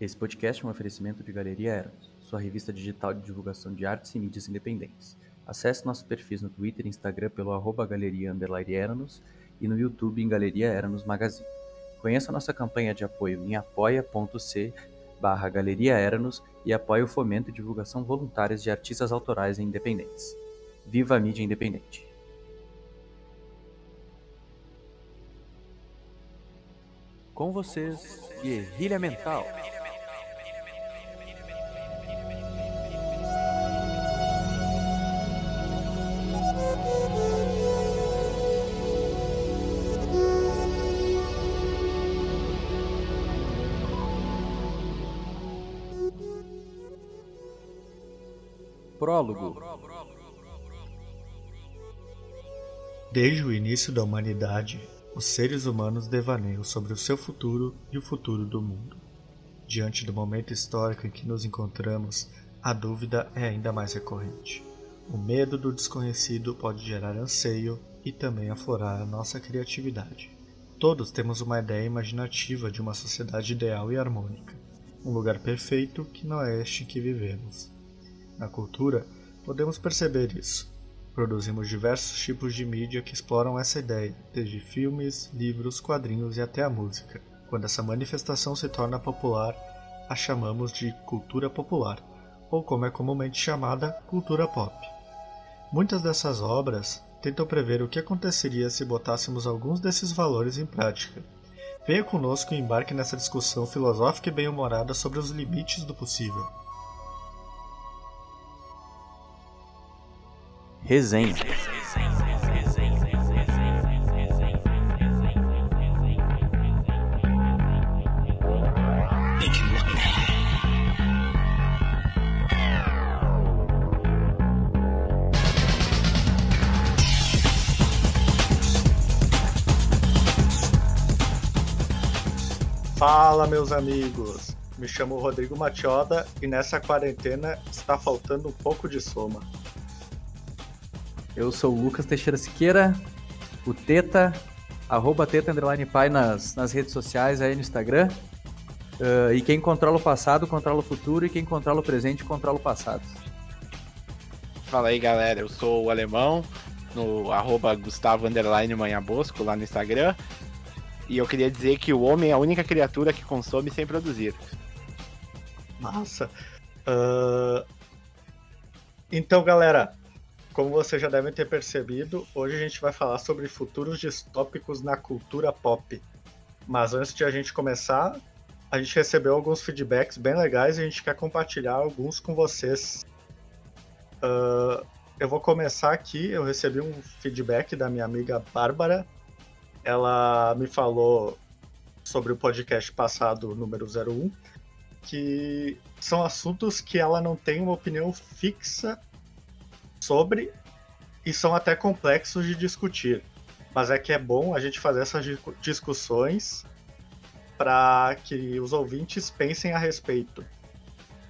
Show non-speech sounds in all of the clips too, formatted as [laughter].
Esse podcast é um oferecimento de Galeria Eros, sua revista digital de divulgação de artes e mídias independentes. Acesse nossos perfis no Twitter e Instagram pelo arroba galeria Eranos e no YouTube em Galeria Eranos Magazine. Conheça nossa campanha de apoio em apoia.c barra Galeria Eranos e apoie o fomento e divulgação voluntárias de artistas autorais e independentes. Viva a mídia independente! Com vocês, Guerrilha Mental. Desde o início da humanidade, os seres humanos devaneiam sobre o seu futuro e o futuro do mundo. Diante do momento histórico em que nos encontramos, a dúvida é ainda mais recorrente. O medo do desconhecido pode gerar anseio e também aflorar a nossa criatividade. Todos temos uma ideia imaginativa de uma sociedade ideal e harmônica, um lugar perfeito que não é este em que vivemos. Na cultura, podemos perceber isso. Produzimos diversos tipos de mídia que exploram essa ideia, desde filmes, livros, quadrinhos e até a música. Quando essa manifestação se torna popular, a chamamos de cultura popular, ou como é comumente chamada, cultura pop. Muitas dessas obras tentam prever o que aconteceria se botássemos alguns desses valores em prática. Venha conosco e embarque nessa discussão filosófica e bem-humorada sobre os limites do possível. Resenha. Fala, meus amigos! Me chamo Rodrigo Matioda e nessa quarentena está faltando um pouco de soma. Eu sou o Lucas Teixeira Siqueira, o Teta, arroba Teta Underline Pai nas, nas redes sociais, aí no Instagram. Uh, e quem controla o passado, controla o futuro, e quem controla o presente, controla o passado. Fala aí, galera. Eu sou o Alemão, no arroba Gustavo Underline Manha Bosco, lá no Instagram. E eu queria dizer que o homem é a única criatura que consome sem produzir. Massa. Uh... Então, galera, como vocês já devem ter percebido, hoje a gente vai falar sobre futuros distópicos na cultura pop. Mas antes de a gente começar, a gente recebeu alguns feedbacks bem legais e a gente quer compartilhar alguns com vocês. Uh, eu vou começar aqui. Eu recebi um feedback da minha amiga Bárbara. Ela me falou sobre o podcast passado, número 01, que são assuntos que ela não tem uma opinião fixa sobre e são até complexos de discutir. Mas é que é bom a gente fazer essas discussões para que os ouvintes pensem a respeito.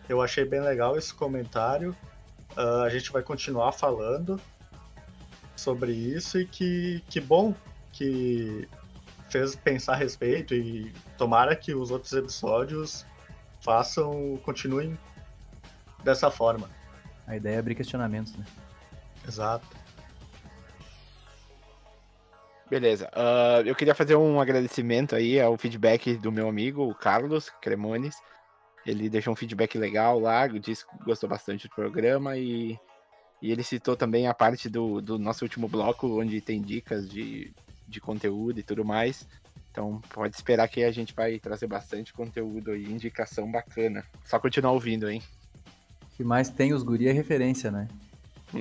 Eu achei bem legal esse comentário. Uh, a gente vai continuar falando sobre isso e que, que bom que fez pensar a respeito e tomara que os outros episódios façam, continuem dessa forma. A ideia é abrir questionamentos, né? Exato. Beleza. Uh, eu queria fazer um agradecimento aí ao feedback do meu amigo, o Carlos Cremones. Ele deixou um feedback legal lá, disse que gostou bastante do programa e, e ele citou também a parte do, do nosso último bloco, onde tem dicas de, de conteúdo e tudo mais. Então pode esperar que a gente vai trazer bastante conteúdo e indicação bacana. Só continuar ouvindo, hein? Que mais tem os guri é referência, né?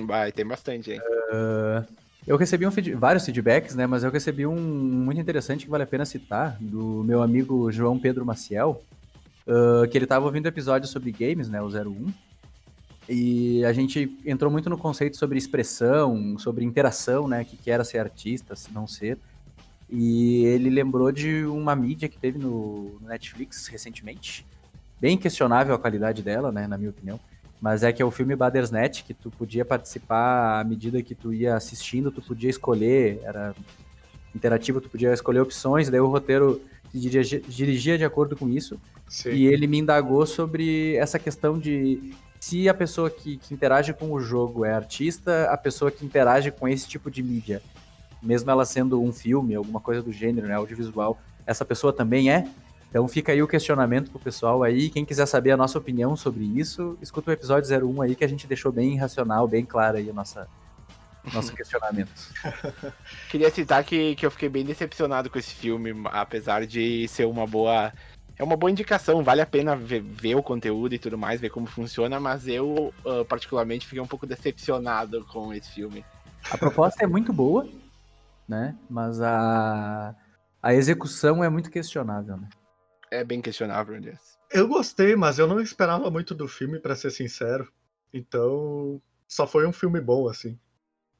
Vai, tem bastante, hein? Uh, eu recebi um feed... vários feedbacks, né? Mas eu recebi um muito interessante que vale a pena citar, do meu amigo João Pedro Maciel, uh, que ele estava ouvindo episódios sobre games, né? O 01. E a gente entrou muito no conceito sobre expressão, sobre interação, né? Que, que era ser artista, se não ser. E ele lembrou de uma mídia que teve no Netflix recentemente. Bem questionável a qualidade dela, né? Na minha opinião mas é que é o filme Net que tu podia participar à medida que tu ia assistindo, tu podia escolher, era interativo, tu podia escolher opções, daí o roteiro se dirigia, dirigia de acordo com isso. Sim. E ele me indagou sobre essa questão de se a pessoa que, que, interage com o jogo é artista, a pessoa que interage com esse tipo de mídia, mesmo ela sendo um filme, alguma coisa do gênero, né, audiovisual, essa pessoa também é? Então fica aí o questionamento pro pessoal aí. Quem quiser saber a nossa opinião sobre isso, escuta o episódio 01 aí que a gente deixou bem racional, bem claro aí a nossa, nosso questionamento. [laughs] Queria citar que, que eu fiquei bem decepcionado com esse filme, apesar de ser uma boa. É uma boa indicação, vale a pena ver, ver o conteúdo e tudo mais, ver como funciona, mas eu, uh, particularmente, fiquei um pouco decepcionado com esse filme. A proposta é muito boa, né? Mas a, a execução é muito questionável, né? É bem questionável, aliás. Eu gostei, mas eu não esperava muito do filme, para ser sincero. Então, só foi um filme bom, assim.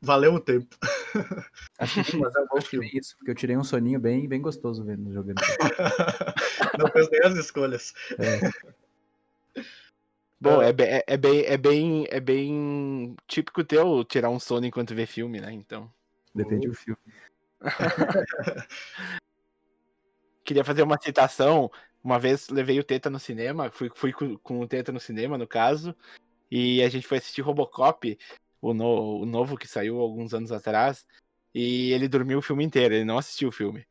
Valeu o tempo. [laughs] Acho que, mas é um bom filme. Isso, porque eu tirei um soninho bem, bem gostoso vendo jogando. [laughs] não fez nem as escolhas. É. Bom, é, é, é, bem, é, bem, é bem típico teu tirar um sono enquanto vê filme, né? Então. Depende do filme. [laughs] Queria fazer uma citação. Uma vez levei o Teta no cinema, fui, fui com, o Teta no cinema, no caso, e a gente foi assistir Robocop, o, no, o novo que saiu alguns anos atrás, e ele dormiu o filme inteiro, ele não assistiu o filme.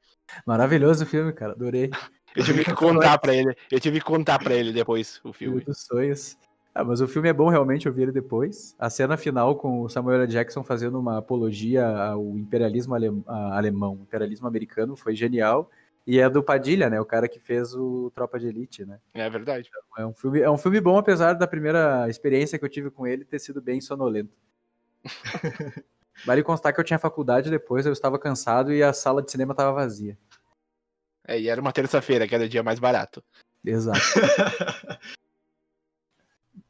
Maravilhoso o filme, cara, adorei. Eu tive que contar para ele, eu tive que contar para ele depois o filme. Dos sonhos. Ah, mas o filme é bom realmente, eu vi ele depois. A cena final com o Samuel L. Jackson fazendo uma apologia ao imperialismo alem alemão, imperialismo americano, foi genial. E é do Padilha, né? O cara que fez o Tropa de Elite, né? É verdade. É um filme, é um filme bom, apesar da primeira experiência que eu tive com ele ter sido bem sonolento. [laughs] vale constar que eu tinha faculdade depois, eu estava cansado e a sala de cinema estava vazia. É, e era uma terça-feira, que era o dia mais barato. Exato. [laughs]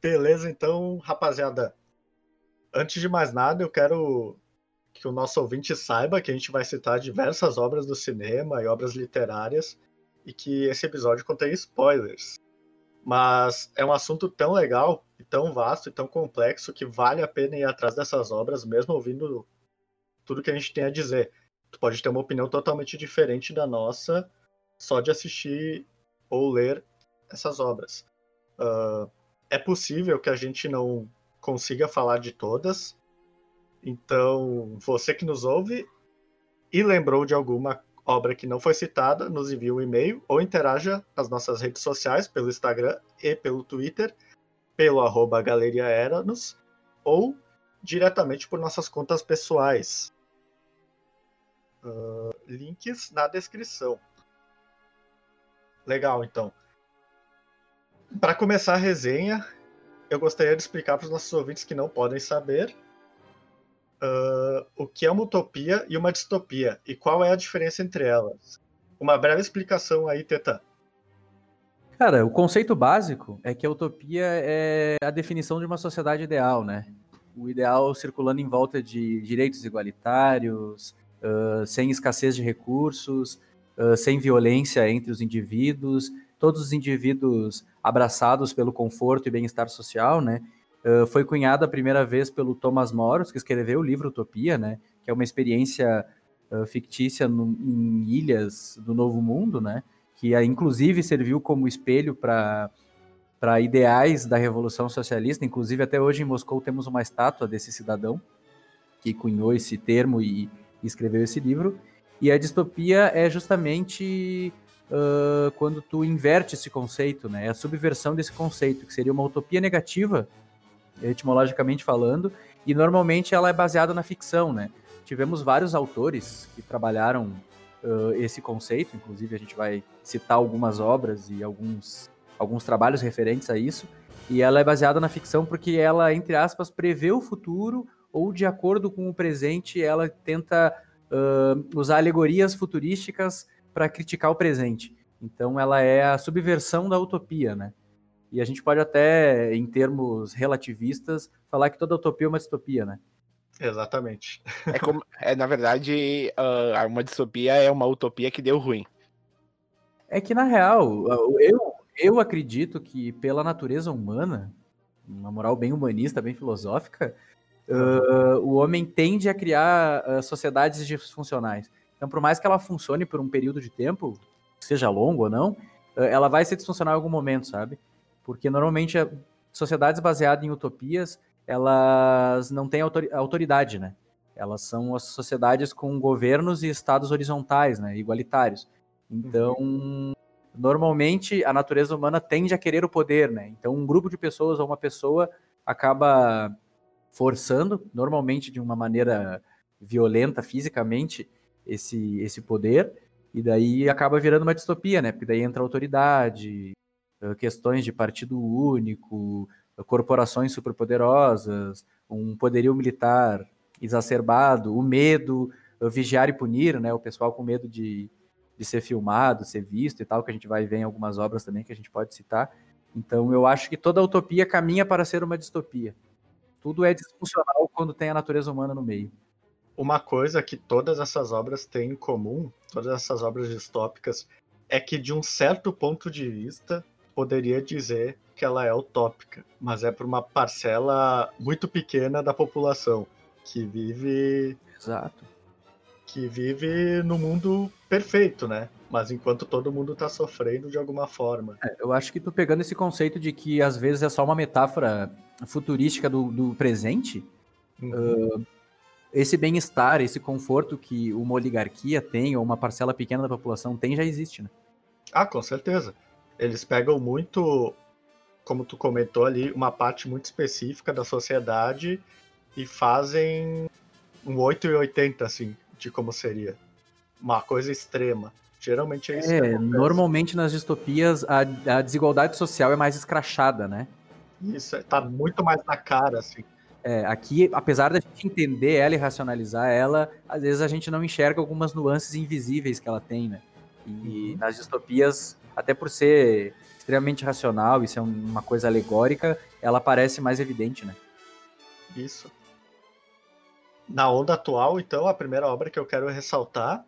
Beleza, então, rapaziada. Antes de mais nada, eu quero que o nosso ouvinte saiba que a gente vai citar diversas obras do cinema e obras literárias e que esse episódio contém spoilers. Mas é um assunto tão legal, e tão vasto e tão complexo que vale a pena ir atrás dessas obras, mesmo ouvindo tudo que a gente tem a dizer. Tu pode ter uma opinião totalmente diferente da nossa só de assistir ou ler essas obras. Uh, é possível que a gente não consiga falar de todas, então, você que nos ouve e lembrou de alguma obra que não foi citada, nos envie um e-mail ou interaja nas nossas redes sociais, pelo Instagram e pelo Twitter, pelo arroba Galeria Eranos, ou diretamente por nossas contas pessoais. Uh, links na descrição. Legal, então. Para começar a resenha, eu gostaria de explicar para os nossos ouvintes que não podem saber uh, o que é uma utopia e uma distopia e qual é a diferença entre elas. Uma breve explicação aí, Teta. Cara, o conceito básico é que a utopia é a definição de uma sociedade ideal, né? O ideal circulando em volta de direitos igualitários, uh, sem escassez de recursos, uh, sem violência entre os indivíduos, todos os indivíduos abraçados pelo conforto e bem-estar social, né? Uh, foi cunhada a primeira vez pelo Thomas Moros, que escreveu o livro Utopia, né? Que é uma experiência uh, fictícia no, em ilhas do Novo Mundo, né? Que uh, inclusive serviu como espelho para para ideais da Revolução Socialista. Inclusive até hoje em Moscou temos uma estátua desse cidadão que cunhou esse termo e, e escreveu esse livro. E a distopia é justamente quando tu inverte esse conceito, né? É a subversão desse conceito, que seria uma utopia negativa etimologicamente falando, e normalmente ela é baseada na ficção, né? Tivemos vários autores que trabalharam uh, esse conceito, inclusive a gente vai citar algumas obras e alguns, alguns trabalhos referentes a isso, e ela é baseada na ficção porque ela, entre aspas, prevê o futuro ou, de acordo com o presente, ela tenta uh, usar alegorias futurísticas para criticar o presente. Então ela é a subversão da utopia, né? E a gente pode até, em termos relativistas, falar que toda utopia é uma distopia, né? Exatamente. É, como, é na verdade, uh, uma distopia é uma utopia que deu ruim. É que, na real, eu, eu acredito que, pela natureza humana, uma moral bem humanista, bem filosófica, uh, o homem tende a criar uh, sociedades disfuncionais. Então, por mais que ela funcione por um período de tempo, seja longo ou não, ela vai ser disfuncional em algum momento, sabe? Porque normalmente sociedades baseadas em utopias, elas não têm autoridade, né? Elas são as sociedades com governos e estados horizontais, né? Igualitários. Então, uhum. normalmente a natureza humana tende a querer o poder, né? Então, um grupo de pessoas ou uma pessoa acaba forçando, normalmente de uma maneira violenta fisicamente, esse, esse poder, e daí acaba virando uma distopia, né? Porque daí entra autoridade, questões de partido único, corporações superpoderosas, um poderio militar exacerbado, o medo, vigiar e punir, né? O pessoal com medo de, de ser filmado, ser visto e tal, que a gente vai ver em algumas obras também que a gente pode citar. Então eu acho que toda utopia caminha para ser uma distopia. Tudo é disfuncional quando tem a natureza humana no meio. Uma coisa que todas essas obras têm em comum, todas essas obras distópicas, é que de um certo ponto de vista poderia dizer que ela é utópica, mas é para uma parcela muito pequena da população que vive. Exato. Que vive no mundo perfeito, né? Mas enquanto todo mundo tá sofrendo de alguma forma. É, eu acho que tu pegando esse conceito de que às vezes é só uma metáfora futurística do, do presente, uhum. uh, esse bem-estar, esse conforto que uma oligarquia tem, ou uma parcela pequena da população tem, já existe, né? Ah, com certeza. Eles pegam muito, como tu comentou ali, uma parte muito específica da sociedade e fazem um 880, assim, de como seria. Uma coisa extrema. Geralmente é isso. É, normalmente nas distopias a, a, desigualdade social é mais escrachada, né? Isso, é, tá muito mais na cara, assim. É, aqui, apesar da gente entender ela e racionalizar ela, às vezes a gente não enxerga algumas nuances invisíveis que ela tem, né? E uhum. nas distopias, até por ser extremamente racional e ser uma coisa alegórica, ela parece mais evidente, né? Isso. Na onda atual, então, a primeira obra que eu quero ressaltar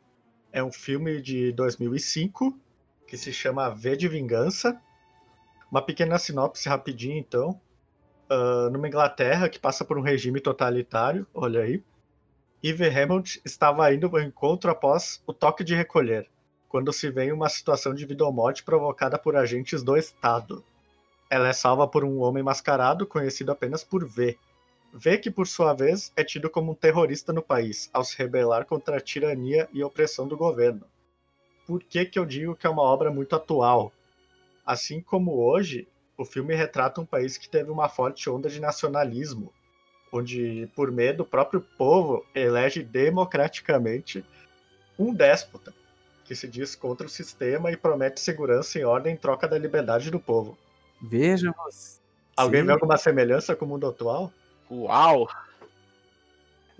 é um filme de 2005 que se chama V de Vingança. Uma pequena sinopse rapidinho, então. Uh, numa Inglaterra que passa por um regime totalitário, olha aí. Eve Hammond estava indo ao encontro após o toque de recolher, quando se vê em uma situação de vida ou morte provocada por agentes do Estado. Ela é salva por um homem mascarado conhecido apenas por V, vê que, por sua vez, é tido como um terrorista no país, ao se rebelar contra a tirania e opressão do governo. Por que, que eu digo que é uma obra muito atual? Assim como hoje, o filme retrata um país que teve uma forte onda de nacionalismo, onde, por medo, o próprio povo elege democraticamente um déspota, que se diz contra o sistema e promete segurança e ordem em troca da liberdade do povo. Veja você. Alguém Sim. vê alguma semelhança com o mundo atual? Uau!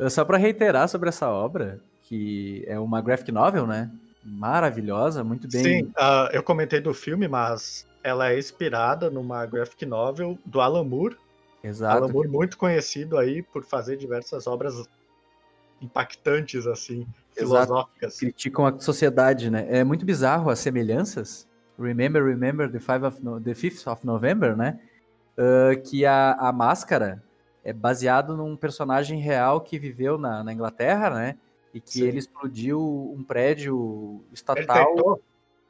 Só para reiterar sobre essa obra, que é uma graphic novel, né? Maravilhosa, muito bem. Sim, uh, eu comentei do filme, mas ela é inspirada numa graphic novel do Alan Moore. Exato. Alan Moore muito conhecido aí por fazer diversas obras impactantes, assim, Exato. filosóficas. Criticam a sociedade, né? É muito bizarro as semelhanças. Remember, remember the, five of no... the 5th of November, né? Uh, que a, a máscara é baseado num personagem real que viveu na, na Inglaterra, né? E que Sim. ele explodiu um prédio estatal. Ele tentou.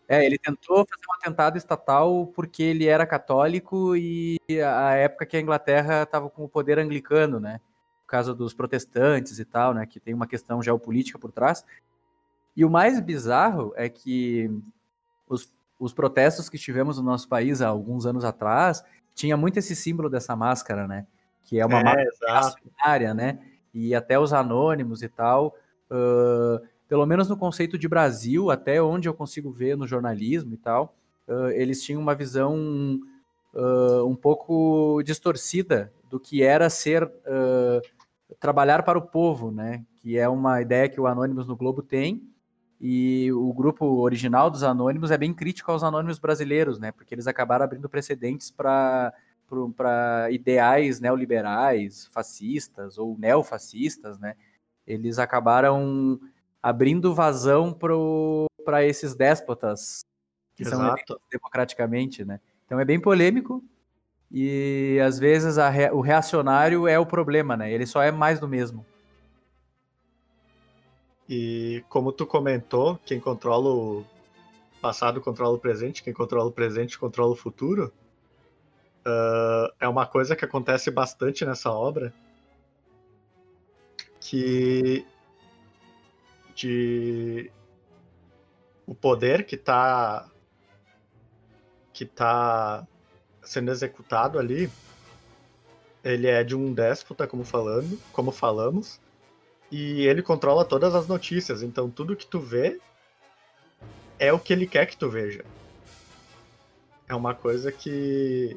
É, ele tentou fazer um atentado estatal porque ele era católico e a época que a Inglaterra estava com o poder anglicano, né? Causa dos protestantes e tal, né? Que tem uma questão geopolítica por trás. E o mais bizarro é que os, os protestos que tivemos no nosso país há alguns anos atrás tinha muito esse símbolo dessa máscara, né? que é uma é, área, né? E até os anônimos e tal. Uh, pelo menos no conceito de Brasil, até onde eu consigo ver no jornalismo e tal, uh, eles tinham uma visão uh, um pouco distorcida do que era ser trabalhar para o povo, né? Que é uma ideia que o Anônimos no Globo tem. E o grupo original dos Anônimos é bem crítico aos Anônimos brasileiros, né? Porque eles acabaram abrindo precedentes para para ideais neoliberais, fascistas ou neofascistas, né? Eles acabaram abrindo vazão para esses déspotas que Exato. são democraticamente, né? Então é bem polêmico e às vezes re, o reacionário é o problema, né? Ele só é mais do mesmo. E como tu comentou, quem controla o, passado controla o presente, quem controla o presente controla o futuro. Uh, é uma coisa que acontece bastante nessa obra. Que. De. O poder que está que tá sendo executado ali, ele é de um déspota, como falando, como falamos, e ele controla todas as notícias. Então tudo que tu vê é o que ele quer que tu veja. É uma coisa que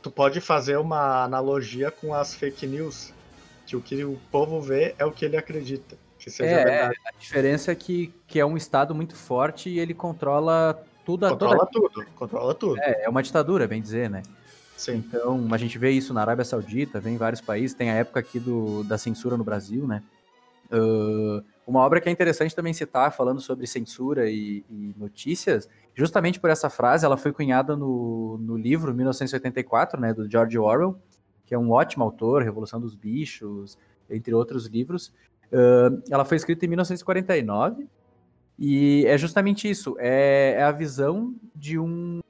tu pode fazer uma analogia com as fake news, que o que o povo vê é o que ele acredita. Que seja é, verdade. a diferença é que, que é um estado muito forte e ele controla tudo controla toda... tudo, controla tudo. É, é uma ditadura, bem dizer, né? Sim. Então, a gente vê isso na Arábia Saudita, vem em vários países, tem a época aqui do, da censura no Brasil, né? Uh, uma obra que é interessante também citar, falando sobre censura e, e, notícias, justamente por essa frase, ela foi cunhada no, no livro 1984, né, do George Orwell, que é um ótimo autor, Revolução dos Bichos, entre outros livros. Uh, ela foi escrita em 1949, e é justamente isso, é, é, a visão de um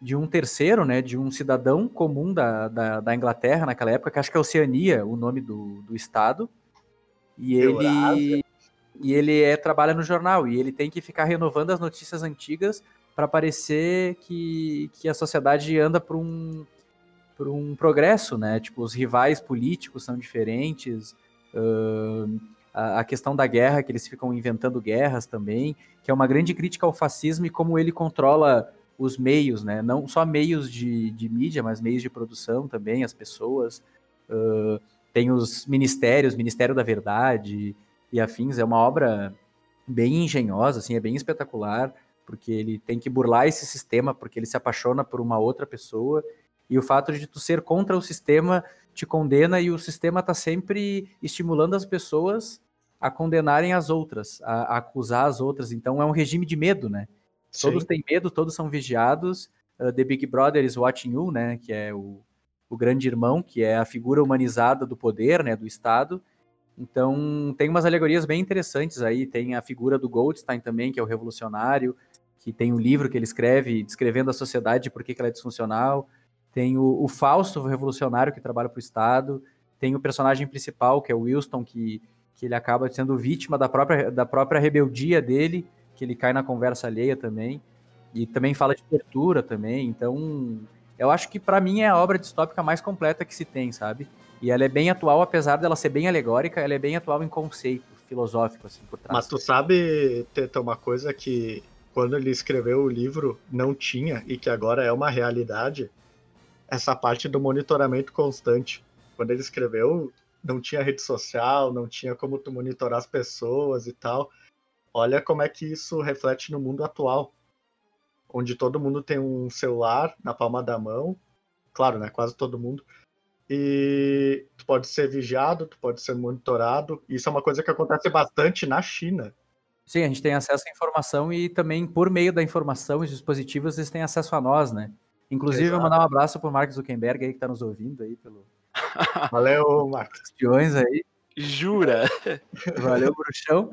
de um terceiro, né, de um cidadão comum da, da, da Inglaterra naquela época, que acho que é Oceania, o nome do, do estado, e ele e ele é, trabalha no jornal e ele tem que ficar renovando as notícias antigas para parecer que, que a sociedade anda para um por um progresso, né? Tipo, os rivais políticos são diferentes, uh, a, questão da guerra, que eles ficam inventando guerras também, que é uma grande crítica ao fascismo e como ele controla os meios, né? Não só meios de, de mídia, mas meios de produção também, as pessoas. Uh, tem os ministérios, Ministério da Verdade e afins. É uma obra bem engenhosa, assim, é bem espetacular, porque ele tem que burlar esse sistema, porque ele se apaixona por uma outra pessoa. E o fato de tu ser contra o sistema te condena e o sistema está sempre estimulando as pessoas a condenarem as outras, a, a, acusar as outras. Então é um regime de medo, né? Sim. Todos têm medo, todos são vigiados. Uh, The Big Brother is watching you, né? Que é o, o grande irmão, que é a figura humanizada do poder, né? Do Estado. Então tem umas alegorias bem interessantes aí. Tem a figura do Goldstein também, que é o revolucionário, que tem um livro que ele escreve descrevendo a sociedade por que ela é disfuncional tem o, o Fausto, o revolucionário que trabalha para o Estado, tem o personagem principal, que é o Wilson, que, que ele acaba sendo vítima da própria, da própria rebeldia dele, que ele cai na conversa alheia também, e também fala de tortura também, então eu acho que para mim é a obra distópica mais completa que se tem, sabe? E ela é bem atual, apesar dela ser bem alegórica, ela é bem atual em conceito filosófico, assim, por trás. Mas tu sabe, Teta, uma coisa que quando ele escreveu o livro não tinha e que agora é uma realidade? Essa parte do monitoramento constante. Quando ele escreveu, não tinha rede social, não tinha como tu monitorar as pessoas e tal. Olha como é que isso reflete no mundo atual, onde todo mundo tem um celular na palma da mão, claro, né, quase todo mundo, e tu pode ser vigiado, tu pode ser monitorado. Isso é uma coisa que acontece bastante na China. Sim, a gente tem acesso à informação e também por meio da informação os dispositivos eles têm acesso a nós, né? Inclusive, Exato. mandar um abraço pro Mark Zuckerberg aí que tá nos ouvindo aí pelo. [laughs] Valeu, Marcos. Espiões aí. Jura? [laughs] Valeu, bruxão.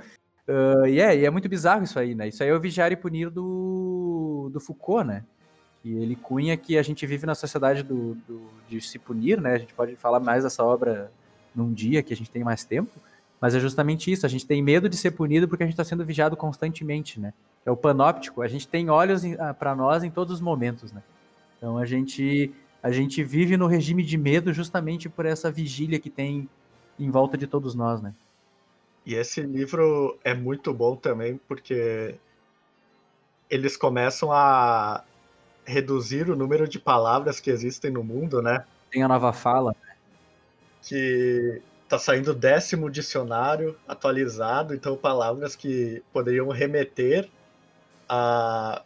Uh, e, é, e é muito bizarro isso aí, né? Isso aí é o vigiar e punir do, do Foucault, né? E ele cunha que a gente vive na sociedade do, do, de se punir, né? A gente pode falar mais dessa obra num dia que a gente tem mais tempo, mas é justamente isso. A gente tem medo de ser punido porque a gente está sendo vigiado constantemente, né? É o panóptico. A gente tem olhos ah, para nós em todos os momentos, né? Então a gente a gente vive no regime de medo justamente por essa vigília que tem em volta de todos nós, né? E esse livro é muito bom também porque eles começam a reduzir o número de palavras que existem no mundo, né? Tem a nova fala. Né? Que tá saindo o décimo dicionário atualizado, então palavras que poderiam remeter a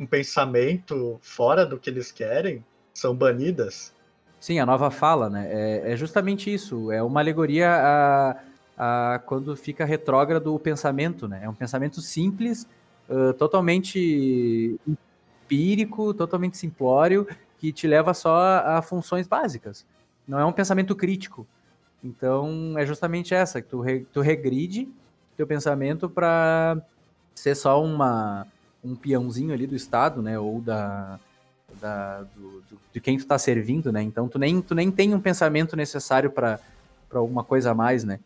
um pensamento fora do que eles querem são banidas. Sim, a nova fala, né? É, é justamente isso. É uma alegoria a, a, quando fica retrógrado o pensamento, né? É um pensamento simples, uh, totalmente empírico, totalmente simplório, que te leva só a, funções básicas. Não é um pensamento crítico. Então, é justamente essa, que tu, re, tu regride teu pensamento para ser só uma, um peãozinho ali do Estado, né? Ou da, da do, do, de quem tu tá servindo, né? Então tu nem, tu nem tem um pensamento necessário para alguma coisa a mais, né?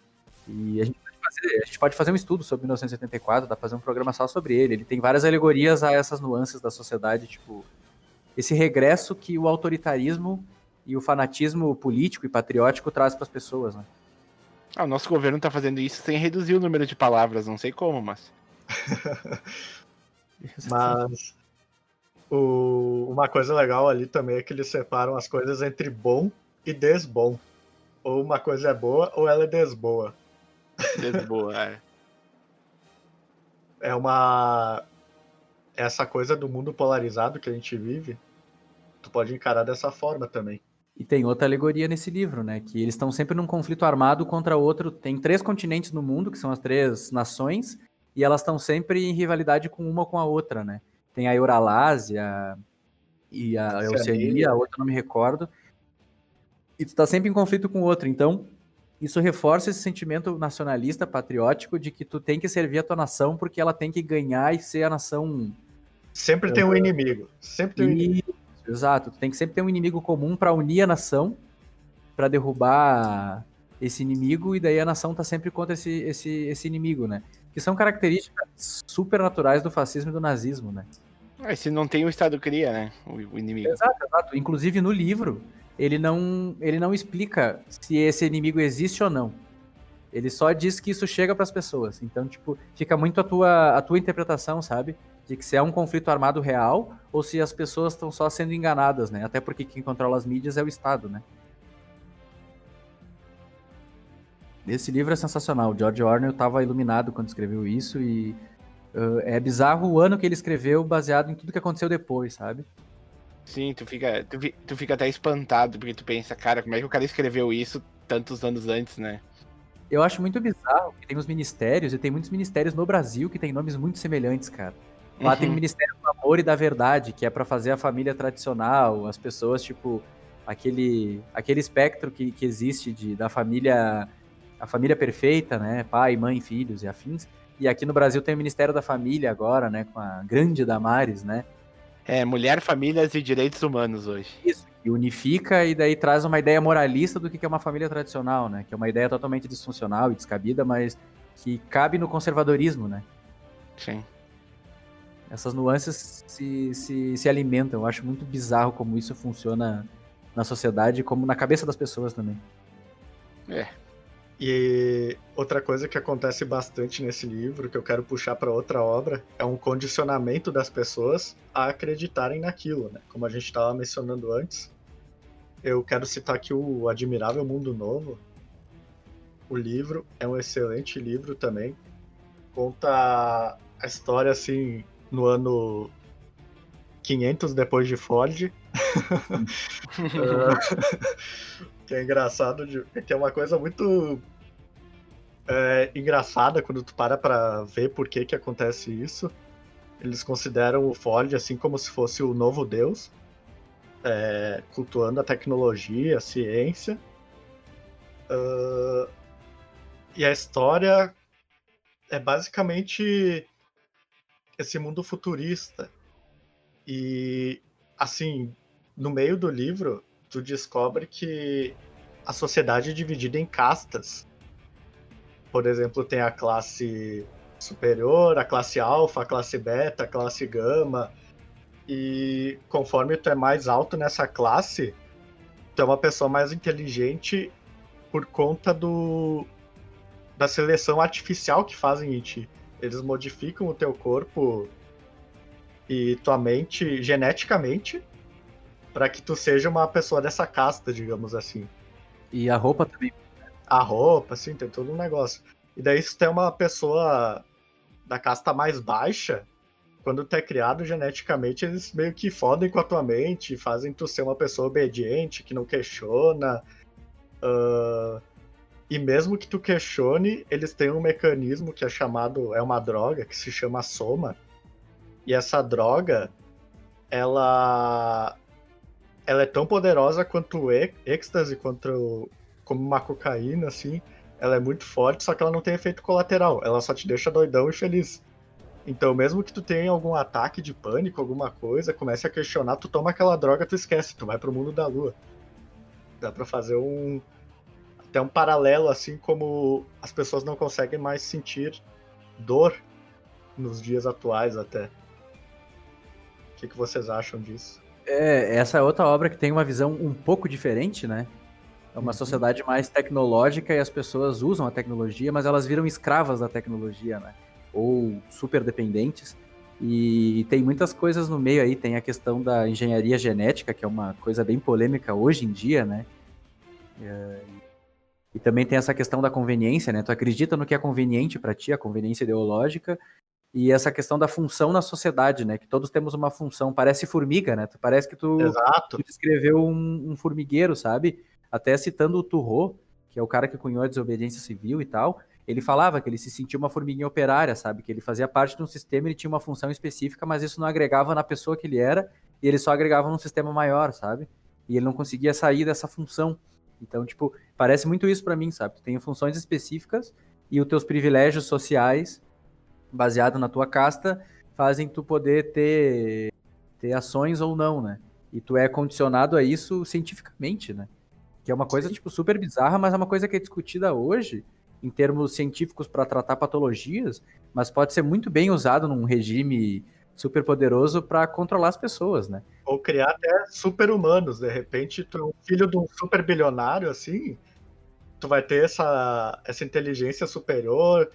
E a gente, fazer, a gente, pode fazer, um estudo sobre 1984, dá pra fazer um programa só sobre ele. Ele tem várias alegorias a essas nuances da sociedade, tipo, esse regresso que o autoritarismo e o fanatismo político e patriótico traz para as pessoas, né? Ah, o nosso governo tá fazendo isso sem reduzir o número de palavras, não sei como, mas. [laughs] mas o, uma coisa legal ali também é que eles separam as coisas entre bom e desbom. Ou uma coisa é boa ou ela é desboa. Desboa, é. É uma. Essa coisa do mundo polarizado que a gente vive, tu pode encarar dessa forma também. E tem outra alegoria nesse livro, né? Que eles estão sempre num conflito armado contra outro. Tem três continentes no mundo, que são as três nações, e elas estão sempre em rivalidade com uma com a outra, né? Tem a Euralásia e a Oceania, a outra não me recordo. E tu tá sempre em conflito com o outro. Então, isso reforça esse sentimento nacionalista, patriótico, de que tu tem que servir a tua nação porque ela tem que ganhar e ser a nação. Sempre tem um inimigo. Sempre tem um inimigo. Exato. Tu tem que sempre ter um inimigo comum para unir a nação, para derrubar esse inimigo, e daí a nação tá sempre contra esse, esse, esse inimigo, né? Que são características super naturais do fascismo e do nazismo, né? Mas se não tem o Estado cria, né? O, o inimigo. Exato, exato. Inclusive no livro, ele não, ele não explica se esse inimigo existe ou não. Ele só diz que isso chega para as pessoas. Então, tipo, fica muito a tua, a tua interpretação, sabe? De que se é um conflito armado real ou se as pessoas estão só sendo enganadas, né? Até porque quem controla as mídias é o Estado, né? Esse livro é sensacional. O George Orwell estava iluminado quando escreveu isso e uh, é bizarro o ano que ele escreveu baseado em tudo que aconteceu depois, sabe? Sim, tu fica, tu, tu fica até espantado, porque tu pensa, cara, como é que o cara escreveu isso tantos anos antes, né? Eu acho muito bizarro que tem os ministérios, e tem muitos ministérios no Brasil que tem nomes muito semelhantes, cara. Lá uhum. tem o Ministério do Amor e da Verdade, que é para fazer a família tradicional, as pessoas, tipo, aquele, aquele espectro que, que existe de, da família, a família perfeita, né? Pai, mãe, filhos e afins. E aqui no Brasil tem o Ministério da Família agora, né? Com a grande Damares, né? É, Mulher, Famílias e Direitos Humanos hoje. Isso, e unifica e daí traz uma ideia moralista do que é uma família tradicional, né? Que é uma ideia totalmente disfuncional e descabida, mas que cabe no conservadorismo, né? Sim. Essas nuances se, se, se alimentam. Eu acho muito bizarro como isso funciona na sociedade, como na cabeça das pessoas também. É, e outra coisa que acontece bastante nesse livro, que eu quero puxar para outra obra, é um condicionamento das pessoas a acreditarem naquilo, né? Como a gente estava mencionando antes. Eu quero citar aqui o Admirável Mundo Novo. O livro é um excelente livro também. Conta a história assim no ano 500 depois de Ford. uh, [laughs] [laughs] que é engraçado, de, que é uma coisa muito é, engraçada quando tu para pra ver por que que acontece isso. Eles consideram o Ford assim como se fosse o novo deus, é, cultuando a tecnologia, a ciência. Uh, e a história é basicamente esse mundo futurista. E, assim, no meio do livro, tu descobre que a sociedade é dividida em castas. Por exemplo, tem a classe superior, a classe alfa, a classe beta, a classe gama. E conforme tu é mais alto nessa classe, tu é uma pessoa mais inteligente por conta do da seleção artificial que fazem em ti. Eles modificam o teu corpo e tua mente geneticamente para que tu seja uma pessoa dessa casta, digamos assim. E a roupa também. A roupa, assim, tem todo um negócio. E daí se tu é uma pessoa da casta mais baixa, quando tu é criado geneticamente, eles meio que fodem com a tua mente, fazem tu ser uma pessoa obediente, que não questiona. Uh, e mesmo que tu questione, eles têm um mecanismo que é chamado, é uma droga, que se chama soma. E essa droga, ela ela é tão poderosa quanto o êxtase, quanto como uma cocaína, assim. Ela é muito forte, só que ela não tem efeito colateral. Ela só te deixa doidão e feliz. Então, mesmo que tu tenha algum ataque de pânico, alguma coisa, comece a questionar, tu toma aquela droga, tu esquece, tu vai pro mundo da lua. Dá pra fazer um. Até um paralelo, assim como as pessoas não conseguem mais sentir dor nos dias atuais, até. O que, que vocês acham disso? É, essa é outra obra que tem uma visão um pouco diferente, né? É uma uhum. sociedade mais tecnológica e as pessoas usam a tecnologia, mas elas viram escravas da tecnologia, né? Ou super dependentes. E tem muitas coisas no meio aí, tem a questão da engenharia genética, que é uma coisa bem polêmica hoje em dia, né? É... E também tem essa questão da conveniência, né? Tu acredita no que é conveniente para ti, a conveniência ideológica, e essa questão da função na sociedade, né? Que todos temos uma função. Parece formiga, né? Parece que tu, Exato. tu descreveu um, um, formigueiro, sabe? Até citando o Turro, que é o cara que cunhou a desobediência civil e tal, ele falava que ele se sentia uma formiguinha operária, sabe? Que ele fazia parte de um sistema, ele tinha uma função específica, mas isso não agregava na pessoa que ele era, e ele só agregava num sistema maior, sabe? E ele não conseguia sair dessa função. Então, tipo, parece muito isso para mim, sabe? Tu tem funções específicas e os teus privilégios sociais, baseado na tua casta, fazem tu poder ter, ter ações ou não, né? E tu é condicionado a isso cientificamente, né? Que é uma coisa, Sim. tipo, super bizarra, mas é uma coisa que é discutida hoje em termos científicos para tratar patologias, mas pode ser muito bem usado num regime super poderoso para controlar as pessoas, né? Ou criar até super-humanos. De repente, tu é um filho de um super bilionário, assim, tu vai ter essa, essa inteligência superior,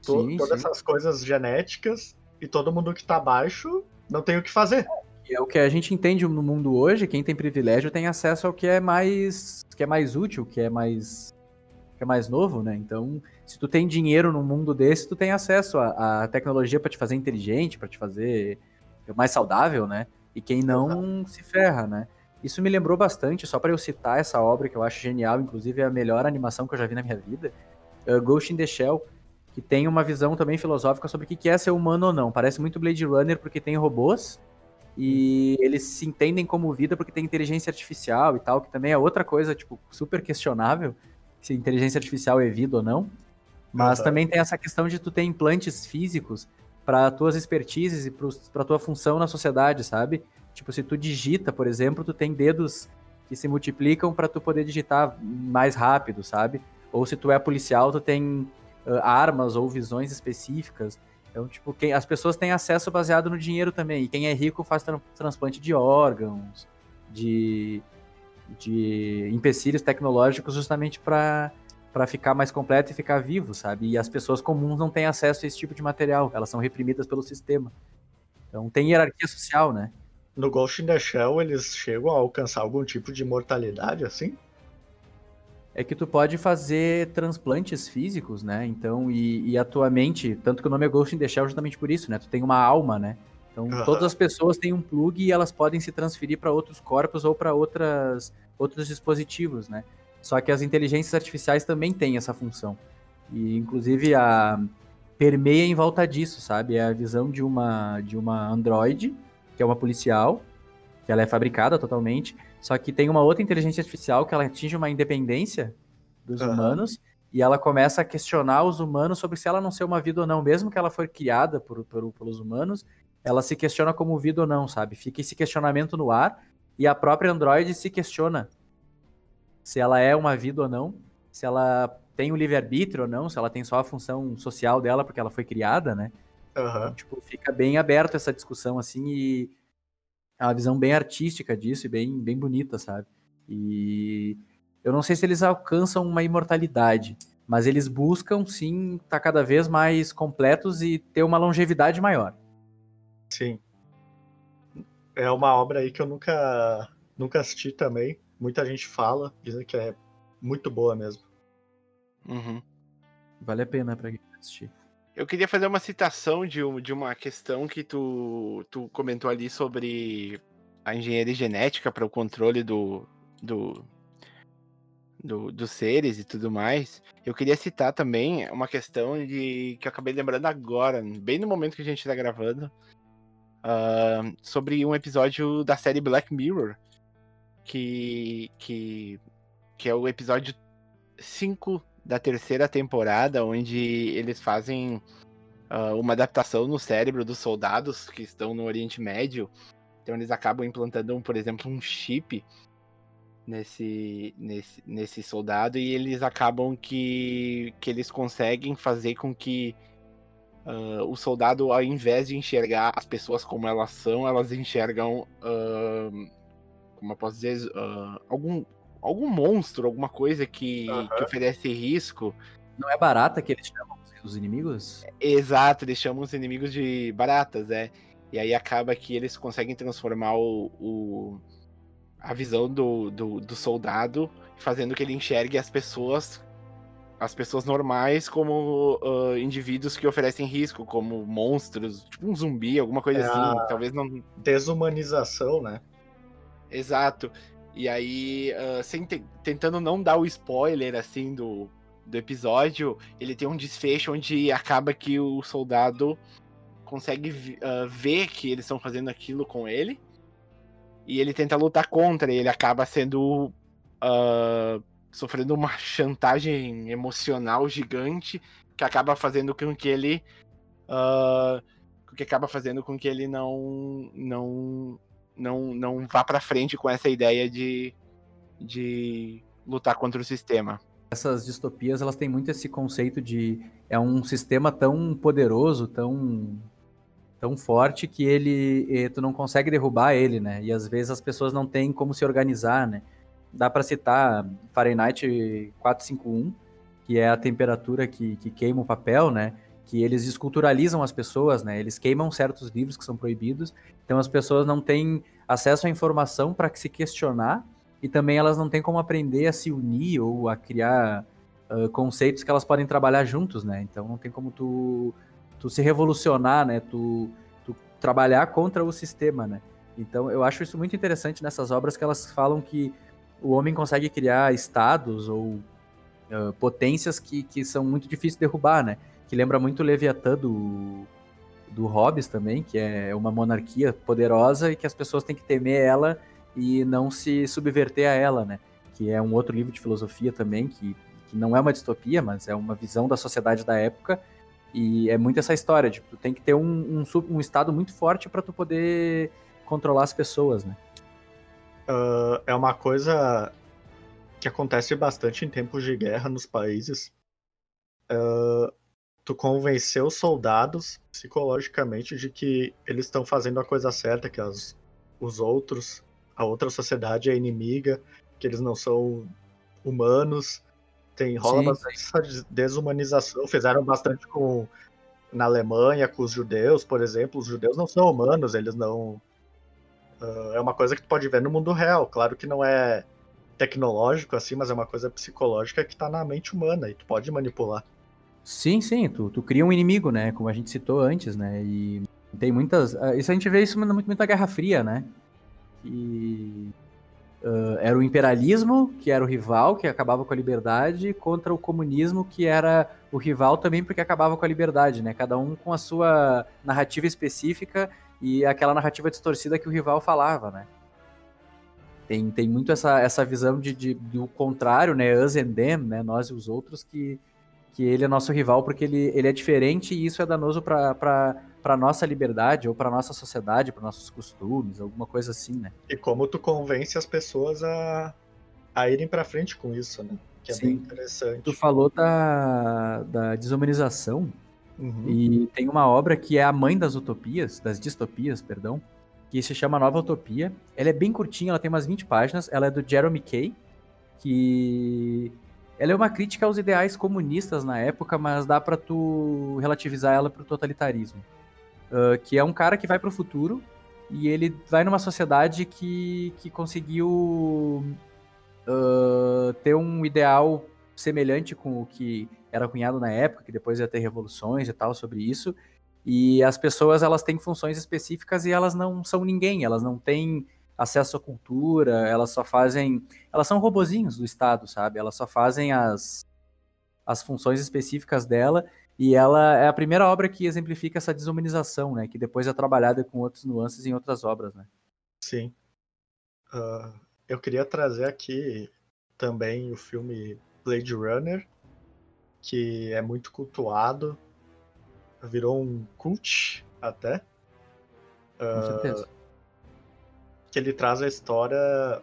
to, sim, todas sim. essas coisas genéticas, e todo mundo que tá abaixo não tem o que fazer é o que a gente entende no mundo hoje, quem tem privilégio tem acesso ao que é mais que é mais útil, que é mais que é mais novo, né? Então, se tu tem dinheiro num mundo desse, tu tem acesso à, à tecnologia para te fazer inteligente, para te fazer mais saudável, né? E quem não se ferra, né? Isso me lembrou bastante, só para eu citar essa obra que eu acho genial, inclusive é a melhor animação que eu já vi na minha vida, uh, Ghost in the Shell, que tem uma visão também filosófica sobre o que é ser humano ou não. Parece muito Blade Runner porque tem robôs, e eles se entendem como vida porque tem inteligência artificial e tal, que também é outra coisa, tipo, super questionável, se inteligência artificial é vida ou não. Mas uhum. também tem essa questão de tu ter implantes físicos para tuas expertises e para tua função na sociedade, sabe? Tipo, se tu digita, por exemplo, tu tem dedos que se multiplicam para tu poder digitar mais rápido, sabe? Ou se tu é policial, tu tem uh, armas ou visões específicas. Então, tipo, quem, as pessoas têm acesso baseado no dinheiro também. E quem é rico faz tra transplante de órgãos, de, de empecilhos tecnológicos justamente para para ficar mais completo e ficar vivo, sabe? E as pessoas comuns não têm acesso a esse tipo de material, elas são reprimidas pelo sistema. Então tem hierarquia social, né? No Ghost in the Shell eles chegam a alcançar algum tipo de mortalidade assim? É que tu pode fazer transplantes físicos, né? Então, e, e a tua mente, tanto que o nome é Ghost in the Shell justamente por isso, né? Tu tem uma alma, né? Então, uhum. todas as pessoas têm um plug e elas podem se transferir para outros corpos ou para outras outros dispositivos, né? Só que as inteligências artificiais também têm essa função. E inclusive a permeia em volta disso, sabe? É a visão de uma de uma androide, que é uma policial, que ela é fabricada totalmente, só que tem uma outra inteligência artificial que ela atinge uma independência dos uhum. humanos e ela começa a questionar os humanos sobre se ela não ser uma vida ou não, mesmo que ela for criada por, por, pelos humanos, ela se questiona como vida ou não, sabe? Fica esse questionamento no ar e a própria Android se questiona se ela é uma vida ou não, se ela tem o um livre-arbítrio ou não, se ela tem só a função social dela porque ela foi criada, né? Uhum. Então, tipo, fica bem aberto essa discussão, assim, e é uma visão bem artística disso e bem, bem bonita, sabe? E eu não sei se eles alcançam uma imortalidade, mas eles buscam sim estar tá cada vez mais completos e ter uma longevidade maior. Sim. É uma obra aí que eu nunca, nunca assisti também. Muita gente fala, dizem que é muito boa mesmo. Uhum. Vale a pena pra quem assistir. Eu queria fazer uma citação de, de uma questão que tu, tu comentou ali sobre a engenharia genética para o controle do, do, do, dos seres e tudo mais. Eu queria citar também uma questão de que eu acabei lembrando agora, bem no momento que a gente está gravando, uh, sobre um episódio da série Black Mirror, que, que, que é o episódio 5 da terceira temporada, onde eles fazem uh, uma adaptação no cérebro dos soldados que estão no Oriente Médio. Então eles acabam implantando, por exemplo, um chip nesse, nesse, nesse soldado e eles acabam que, que eles conseguem fazer com que uh, o soldado, ao invés de enxergar as pessoas como elas são, elas enxergam, uh, como eu posso dizer, uh, algum, algum monstro, alguma coisa que, uhum. que oferece risco. Não é barata que eles chamam os inimigos? Exato, eles chamam os inimigos de baratas, é. E aí acaba que eles conseguem transformar o, o a visão do, do, do, soldado, fazendo que ele enxergue as pessoas, as pessoas normais, como uh, indivíduos que oferecem risco, como monstros, tipo um zumbi, alguma coisa é assim. Talvez não. Desumanização, né? Exato. E aí, uh, sem te... tentando não dar o spoiler assim do, do episódio, ele tem um desfecho onde acaba que o soldado consegue uh, ver que eles estão fazendo aquilo com ele e ele tenta lutar contra, e ele acaba sendo. Uh, sofrendo uma chantagem emocional gigante que acaba fazendo com que ele. Uh, que acaba fazendo com que ele não. não. Não, não vá para frente com essa ideia de. de lutar contra o sistema. Essas distopias, elas têm muito esse conceito de é um sistema tão poderoso, tão tão forte que ele tu não consegue derrubar ele, né? E às vezes as pessoas não têm como se organizar, né? Dá para citar Fahrenheit 451, que é a temperatura que, que queima o papel, né? Que eles esculturalizam as pessoas, né? Eles queimam certos livros que são proibidos, então as pessoas não têm acesso à informação para se questionar e também elas não têm como aprender a se unir ou a criar uh, conceitos que elas podem trabalhar juntos, né? Então não tem como tu tu se revolucionar, né? Tu, tu trabalhar contra o sistema, né? Então eu acho isso muito interessante nessas obras que elas falam que o homem consegue criar estados ou uh, potências que, que são muito difíceis de derrubar, né? Que lembra muito o Leviatã do, do Hobbes também, que é uma monarquia poderosa e que as pessoas têm que temer ela e não se subverter a ela, né? Que é um outro livro de filosofia também, que, que não é uma distopia, mas é uma visão da sociedade da época e é muito essa história, tu tem que ter um, um, um estado muito forte para tu poder controlar as pessoas, né? Uh, é uma coisa que acontece bastante em tempos de guerra nos países. Uh, tu convencer os soldados psicologicamente de que eles estão fazendo a coisa certa, que as, os outros, a outra sociedade é inimiga, que eles não são humanos, tem, rola Sim. bastante essa desumanização. Fizeram bastante com na Alemanha com os judeus, por exemplo. Os judeus não são humanos, eles não. Uh, é uma coisa que tu pode ver no mundo real. Claro que não é tecnológico assim, mas é uma coisa psicológica que tá na mente humana e tu pode manipular. Sim, sim, tu, tu cria um inimigo, né? Como a gente citou antes, né? E tem muitas. Ah, isso a gente vê isso muito, muito na Guerra Fria, né? E Uh, era o imperialismo, que era o rival, que acabava com a liberdade, contra o comunismo, que era o rival também porque acabava com a liberdade, né? Cada um com a sua narrativa específica e aquela narrativa distorcida que o rival falava, né? Tem, tem muito essa, essa visão de, de, do contrário, né? Us and them, né? Nós e os outros, que, que ele é nosso rival porque ele, ele é diferente e isso é danoso para para nossa liberdade ou para nossa sociedade, para nossos costumes, alguma coisa assim, né? E como tu convence as pessoas a, a irem para frente com isso, né? Que é Sim. bem interessante. Tu falou da, da desumanização uhum. e tem uma obra que é a mãe das utopias, das distopias, perdão, que se chama Nova Utopia. Ela é bem curtinha, ela tem umas 20 páginas, ela é do Jeremy Kay, que ela é uma crítica aos ideais comunistas na época, mas dá para tu relativizar ela pro totalitarismo. Uh, que é um cara que vai para o futuro e ele vai numa sociedade que, que conseguiu uh, ter um ideal semelhante com o que era cunhado na época, que depois ia ter revoluções e tal sobre isso. E as pessoas elas têm funções específicas e elas não são ninguém, elas não têm acesso à cultura, elas só fazem, elas são robozinhos do Estado, sabe? Elas só fazem as as funções específicas dela e ela é a primeira obra que exemplifica essa desumanização, né? Que depois é trabalhada com outras nuances em outras obras, né? Sim. Uh, eu queria trazer aqui também o filme Blade Runner, que é muito cultuado. virou um cult até. Com uh, certeza. Que ele traz a história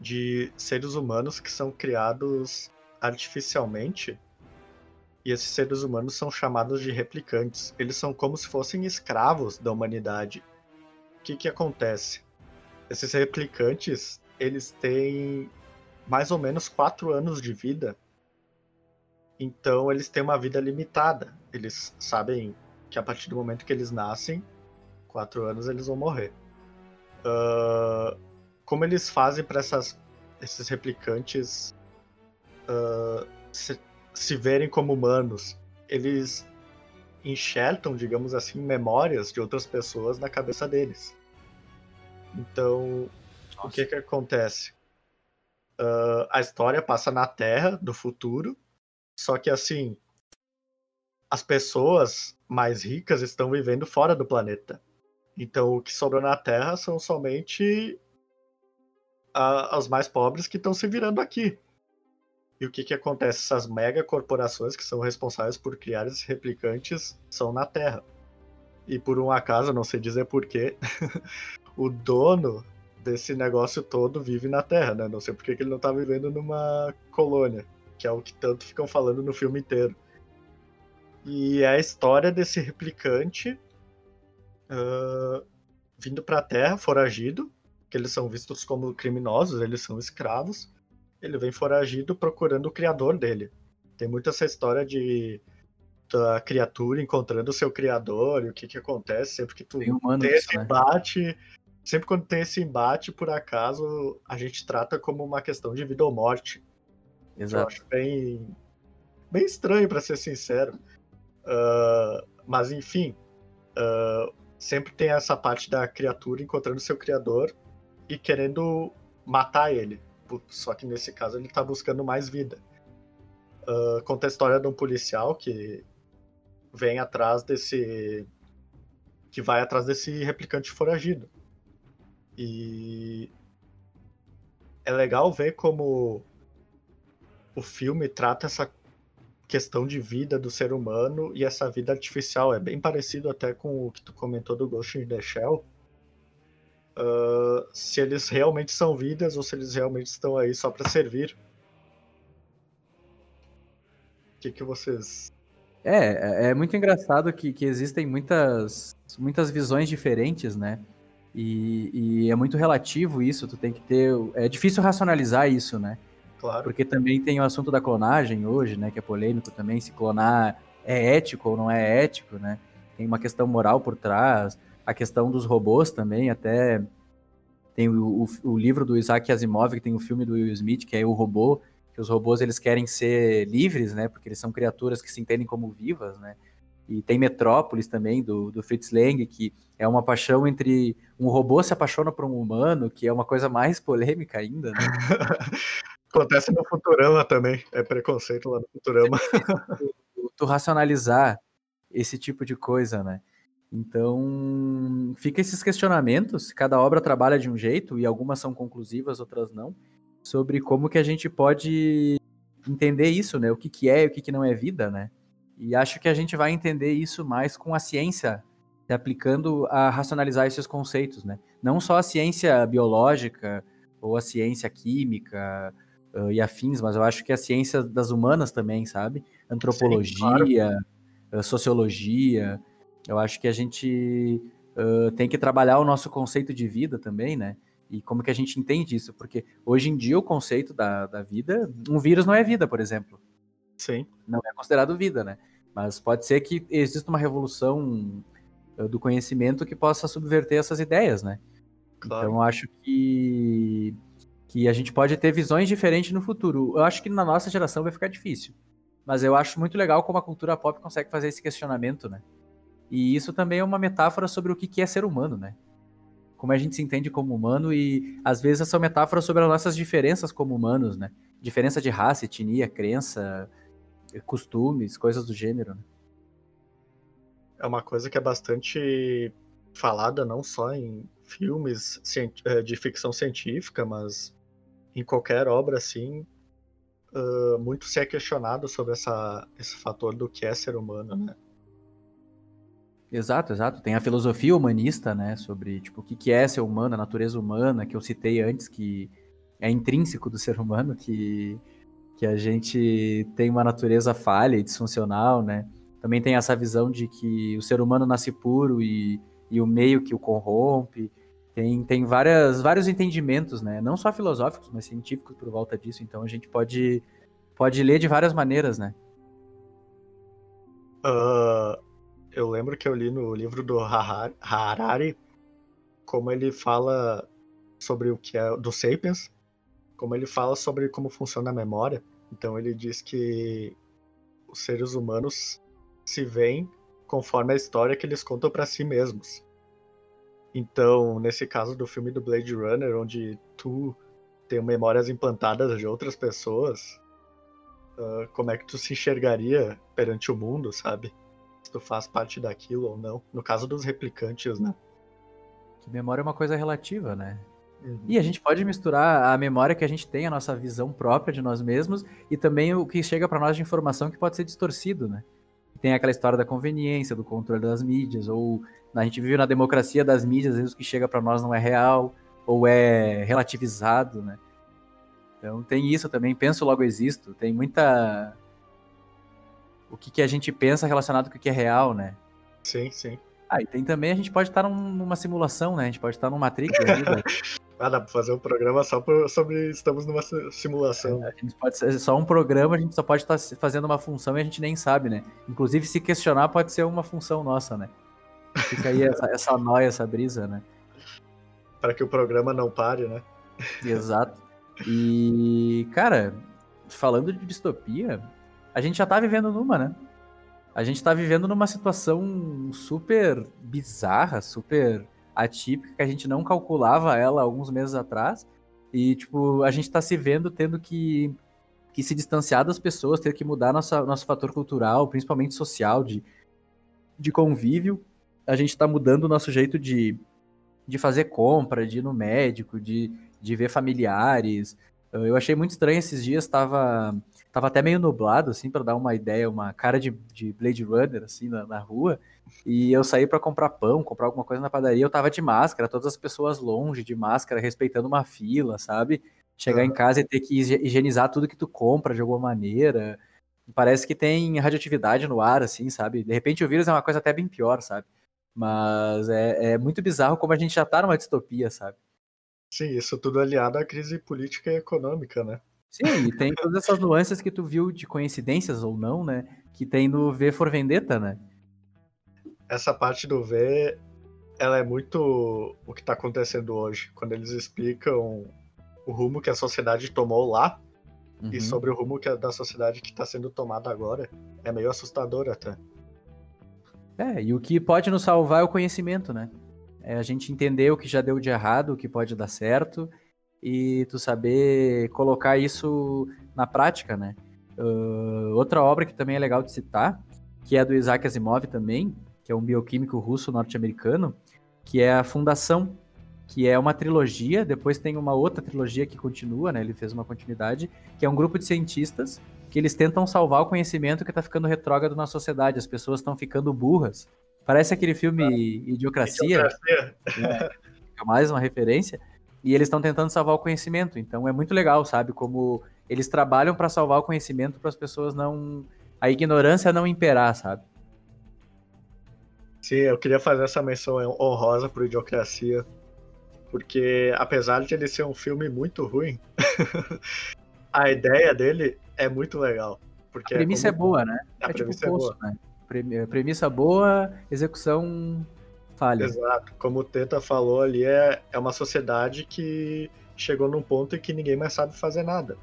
de seres humanos que são criados artificialmente. E esses seres humanos são chamados de replicantes. Eles são como se fossem escravos da humanidade. O que, que acontece? Esses replicantes, eles têm mais ou menos quatro anos de vida. Então eles têm uma vida limitada. Eles sabem que a partir do momento que eles nascem, quatro anos eles vão morrer. Uh, como eles fazem para esses replicantes uh, se, se verem como humanos? Eles enxertam, digamos assim, memórias de outras pessoas na cabeça deles. Então, Nossa. o que que acontece? Uh, a história passa na Terra do futuro, só que assim, as pessoas mais ricas estão vivendo fora do planeta. Então, o que sobra na Terra são somente a, as mais pobres que estão se virando aqui. E o que, que acontece? Essas mega corporações que são responsáveis por criar esses replicantes são na Terra. E por um acaso, não sei dizer porquê, [laughs] o dono desse negócio todo vive na Terra, né? Não sei por que ele não tá vivendo numa colônia, que é o que tanto ficam falando no filme inteiro. E é a história desse replicante uh, vindo pra Terra, foragido, que eles são vistos como criminosos, eles são escravos. Ele vem foragido procurando o criador dele. Tem muito essa história de da criatura encontrando o seu criador e o que que acontece sempre que tu tem, tem esse né? embate. Sempre quando tem esse embate, por acaso, a gente trata como uma questão de vida ou morte. Exato. Eu acho bem, bem estranho, para ser sincero. Uh, mas, enfim, uh, sempre tem essa parte da criatura encontrando seu criador e querendo matar ele. Só que nesse caso ele tá buscando mais vida. Uh, conta a história de um policial que vem atrás desse. que vai atrás desse replicante foragido. E. É legal ver como o filme trata essa questão de vida do ser humano e essa vida artificial. É bem parecido até com o que tu comentou do Ghost in the Shell uh, se eles realmente são vidas ou se eles realmente estão aí só para servir. O que, que vocês. É, é, é muito engraçado que, que existem muitas, muitas visões diferentes, né? E, e, é muito relativo isso, tu tem que ter. É difícil racionalizar isso, né? Claro. Porque também tem o assunto da clonagem hoje, né? Que é polêmico também, se clonar é ético ou não é ético, né? Tem uma questão moral por trás a questão dos robôs também, até tem o, o, o, livro do Isaac Asimov, que tem o filme do Will Smith, que é o robô, que os robôs eles querem ser livres, né, porque eles são criaturas que se entendem como vivas, né, e tem Metrópolis também, do, do Fritz Lang, que é uma paixão entre um robô se apaixona por um humano, que é uma coisa mais polêmica ainda, né? [laughs] Acontece no Futurama também, é preconceito lá no Futurama. [laughs] tu, tu racionalizar esse tipo de coisa, né? Então, fica esses questionamentos, cada obra trabalha de um jeito e algumas são conclusivas, outras não, sobre como que a gente pode entender isso, né? O que, que é e o que, que não é vida, né? E acho que a gente vai entender isso mais com a ciência, se aplicando a racionalizar esses conceitos, né? Não só a ciência biológica ou a ciência química uh, e afins, mas eu acho que a ciência das humanas também, sabe? Antropologia, Sim, claro. sociologia, eu acho que a gente uh, tem que trabalhar o nosso conceito de vida também, né? E como que a gente entende isso? Porque hoje em dia o conceito da, da vida, um vírus não é vida, por exemplo. Sim. Não é considerado vida, né? Mas pode ser que exista uma revolução do conhecimento que possa subverter essas ideias, né? Claro. Então eu acho que que a gente pode ter visões diferentes no futuro. Eu acho que na nossa geração vai ficar difícil. Mas eu acho muito legal como a cultura pop consegue fazer esse questionamento, né? E isso também é uma metáfora sobre o que é ser humano, né? Como a gente se entende como humano e às vezes essa metáfora sobre as nossas diferenças como humanos, né? Diferença de raça, etnia, crença, costumes, coisas do gênero. Né? É uma coisa que é bastante falada não só em filmes eh, de ficção científica, mas em qualquer obra assim, uh, muito se é questionado sobre essa, esse fator do que é ser humano, né? Exato, exato. Tem a filosofia humanista, né, sobre tipo o que que é ser humano, a natureza humana, que eu citei antes, que é intrínseco do ser humano, que que a gente tem uma natureza falha e disfuncional, né? Também tem essa visão de que o ser humano nasce puro e, e o meio que o corrompe. Tem, tem várias, vários entendimentos, né? Não só filosóficos, mas científicos por volta disso. Então a gente pode, pode ler de várias maneiras, né? Uh, eu lembro que eu li no livro do Harari como ele fala sobre o que é do Sapiens, como ele fala sobre como funciona a memória. Então ele diz que os seres humanos se veem conforme a história que eles contam para si mesmos. Então, nesse caso do filme do Blade Runner, onde tu tem memórias implantadas de outras pessoas, uh, como é que tu se enxergaria perante o mundo, sabe? Se tu faz parte daquilo ou não. No caso dos replicantes, né? Que memória é uma coisa relativa, né? Uhum. E a gente pode misturar a memória que a gente tem, a nossa visão própria de nós mesmos, e também o que chega para nós de informação que pode ser distorcido, né? Tem aquela história da conveniência, do controle das mídias, ou a gente vive na democracia das mídias, às vezes o que chega para nós não é real, ou é relativizado, né? Então tem isso também, penso logo existo, tem muita o que, que a gente pensa relacionado com o que é real, né? Sim, sim. Ah, e tem também, a gente pode estar numa simulação, né? A gente pode estar numa Matrix. Né? [laughs] ah, dá pra fazer um programa só sobre estamos numa simulação. É, a gente pode ser só um programa, a gente só pode estar fazendo uma função e a gente nem sabe, né? Inclusive, se questionar pode ser uma função nossa, né? Fica aí essa, essa noia, essa brisa, né? Para que o programa não pare, né? Exato. E, cara, falando de distopia, a gente já tá vivendo numa, né? a gente tá vivendo numa situação super bizarra, super atípica, que a gente não calculava ela alguns meses atrás. E, tipo, a gente tá se vendo tendo que, que se distanciar das pessoas, ter que mudar nossa, nosso fator cultural, principalmente social, de, de convívio. A gente tá mudando o nosso jeito de, de fazer compra, de ir no médico, de, de ver familiares. Eu achei muito estranho esses dias, tava Tava até meio nublado, assim, para dar uma ideia, uma cara de, de Blade Runner, assim, na, na rua. E eu saí para comprar pão, comprar alguma coisa na padaria, eu tava de máscara, todas as pessoas longe de máscara, respeitando uma fila, sabe? Chegar uhum. em casa e ter que higienizar tudo que tu compra de alguma maneira. Parece que tem radioatividade no ar, assim, sabe? De repente o vírus é uma coisa até bem pior, sabe? Mas é, é muito bizarro como a gente já tá numa distopia, sabe? Sim, isso tudo aliado à crise política e econômica, né? Sim, e tem todas essas nuances que tu viu de coincidências ou não, né? Que tem no V for Vendetta, né? Essa parte do V, ela é muito o que tá acontecendo hoje. Quando eles explicam o rumo que a sociedade tomou lá uhum. e sobre o rumo que é da sociedade que tá sendo tomada agora, é meio assustador até. É, e o que pode nos salvar é o conhecimento, né? É a gente entender o que já deu de errado, o que pode dar certo e tu saber colocar isso na prática, né? Uh, outra obra que também é legal de citar, que é do Isaac Asimov também, que é um bioquímico russo norte-americano, que é a Fundação, que é uma trilogia, depois tem uma outra trilogia que continua, né? Ele fez uma continuidade, que é um grupo de cientistas que eles tentam salvar o conhecimento que está ficando retrógrado na sociedade, as pessoas estão ficando burras. Parece aquele filme Idiocracia. Idiocracia. É, mais uma referência e eles estão tentando salvar o conhecimento. Então é muito legal, sabe? Como eles trabalham para salvar o conhecimento para as pessoas não. a ignorância não imperar, sabe? Sim, eu queria fazer essa menção honrosa pro Idiocracia. Porque apesar de ele ser um filme muito ruim, [laughs] a ideia dele é muito legal. Porque a premissa é, como... é boa, né? A é tipo premissa tipo é poço, boa. Né? Premissa boa, execução falha. Exato. Como o Teta falou ali, é, é uma sociedade que chegou num ponto em que ninguém mais sabe fazer nada.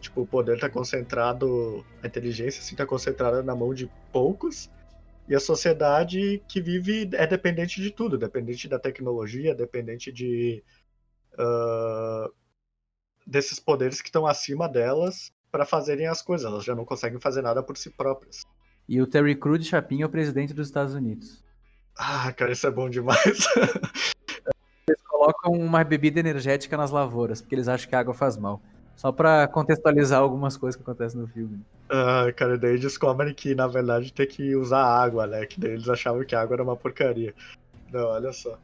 Tipo, o poder está concentrado, a inteligência assim, tá concentrada na mão de poucos, e a sociedade que vive é dependente de tudo, dependente da tecnologia, dependente de uh, desses poderes que estão acima delas para fazerem as coisas. Elas já não conseguem fazer nada por si próprias. E o Terry Crews de Chapin é o presidente dos Estados Unidos. Ah, cara, isso é bom demais. [laughs] Eles colocam uma bebida energética nas lavouras, porque eles acham que a água faz mal. Só pra contextualizar algumas coisas que acontecem no filme. Ah, cara, daí descobrem que na verdade tem que usar água, né? Que daí eles achavam que a água era uma porcaria. Não, olha só.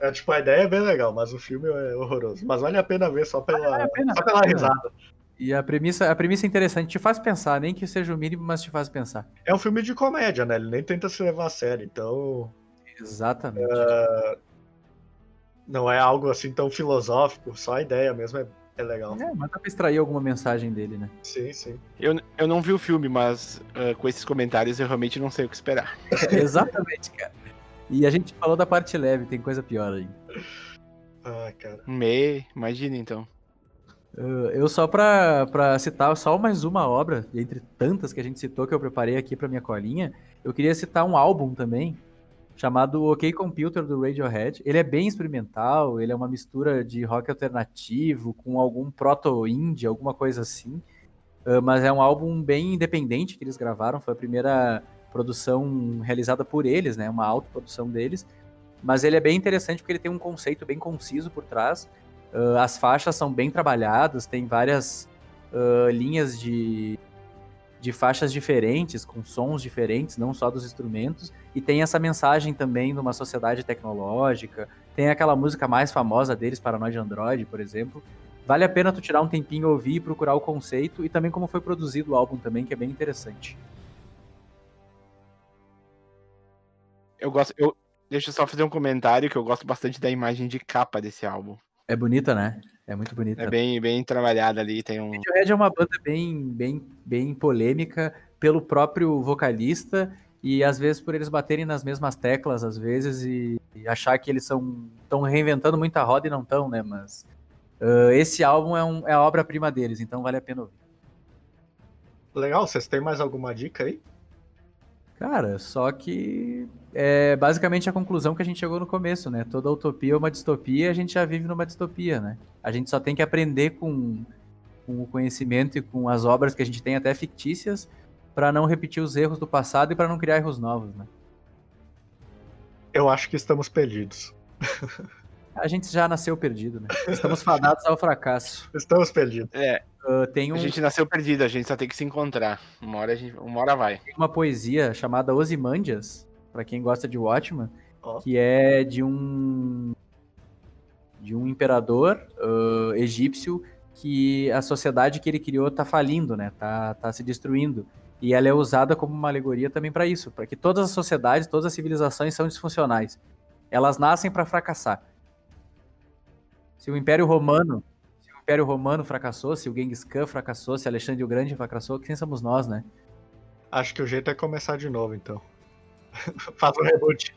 É, tipo, a ideia é bem legal, mas o filme é horroroso. Mas vale a pena ver só pela, Vale pena, só vale pela a pena. risada. E a premissa, a premissa é interessante, te faz pensar, nem que seja o mínimo, mas te faz pensar. É um filme de comédia, né? Ele nem tenta se levar a sério, então Exatamente. não é algo assim tão filosófico, só a ideia mesmo é, é legal. É, mas dá pra extrair alguma mensagem dele, né? Sim, sim. Eu, eu não vi o filme, mas ah, com esses comentários eu realmente não sei o que esperar. [laughs] Exatamente, cara. E a gente falou da parte leve, tem coisa pior aí. Ah, cara. Me, imagina então. Uh, Eu só pra, pra citar só mais uma obra, entre tantas que a gente citou que eu preparei aqui pra minha colinha, eu queria citar um álbum também, chamado OK Computer do Radiohead. Ele é bem experimental, ele é uma mistura de rock alternativo com algum proto-indie, alguma coisa assim. Uh, mas é um álbum bem independente que eles gravaram, foi a primeira produção realizada por eles, né? Uma autoprodução deles. Mas ele é bem interessante porque ele tem um conceito bem conciso por trás. Uh, as faixas são bem trabalhadas, tem várias uh, linhas de, de faixas diferentes, com sons diferentes, não só dos instrumentos, e tem essa mensagem também de uma sociedade tecnológica. Tem aquela música mais famosa deles, Paranoid Android, por exemplo. Vale a pena tu tirar um tempinho ouvir e procurar o conceito e também como foi produzido o álbum também, que é bem interessante. Eu gosto. Eu, deixa eu só fazer um comentário que eu gosto bastante da imagem de capa desse álbum. É bonita, né? É muito bonita. É bem, bem trabalhada ali, tem um. Radiohead é uma banda bem, bem, bem polêmica pelo próprio vocalista e às vezes por eles baterem nas mesmas teclas às vezes e, e achar que eles são estão reinventando muita roda e não estão, né? Mas ah, esse álbum é, um, é a obra-prima deles, então vale a pena ouvir. Legal, vocês têm mais alguma dica aí? Cara, só que é basicamente a conclusão que a gente chegou no começo, né? Toda utopia é uma distopia a gente já vive numa distopia, né? A gente só tem que aprender com, com o conhecimento e com as obras que a gente tem, até fictícias, para não repetir os erros do passado e para não criar erros novos, né? Eu acho que estamos perdidos. [laughs] A gente já nasceu perdido, né? Estamos fadados ao fracasso. Estamos perdidos. É, Ah, tem, um- a gente nasceu perdido, a gente só tem que se encontrar. Uma hora, a gente, uma hora vai. tem uma poesia chamada Ozymandias, para quem gosta de Watchmen, Ó. que é de um de um imperador ah, egípcio que a sociedade que ele criou tá falindo, né? Tá, tá se destruindo. E ela é usada como uma alegoria também para isso, para que todas as sociedades, todas as civilizações são disfuncionais. Elas nascem para fracassar. Se o Império Romano, se o Império Romano fracassou, se o Genghis Khan fracassou, se Alexandre o Grande fracassou, quem somos nós, né? Acho que o jeito é começar de novo, então. [laughs] Faz um reboot.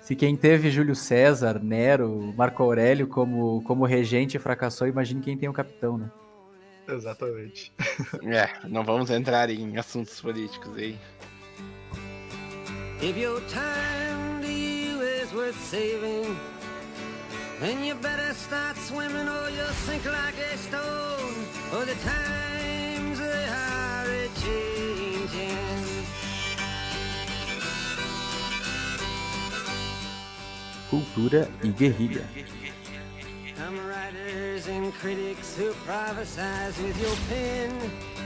Se quem teve Júlio César, Nero, Marco Aurélio como, como regente fracassou, imagine quem tem o capitão, né? Exatamente. É, não vamos entrar em assuntos políticos aí. If your time worth saving, then you better start swimming or you'll sink like a stone. For the times they are a changing. Cultura e guerrilha. Writers and critics who prophesize with your pen.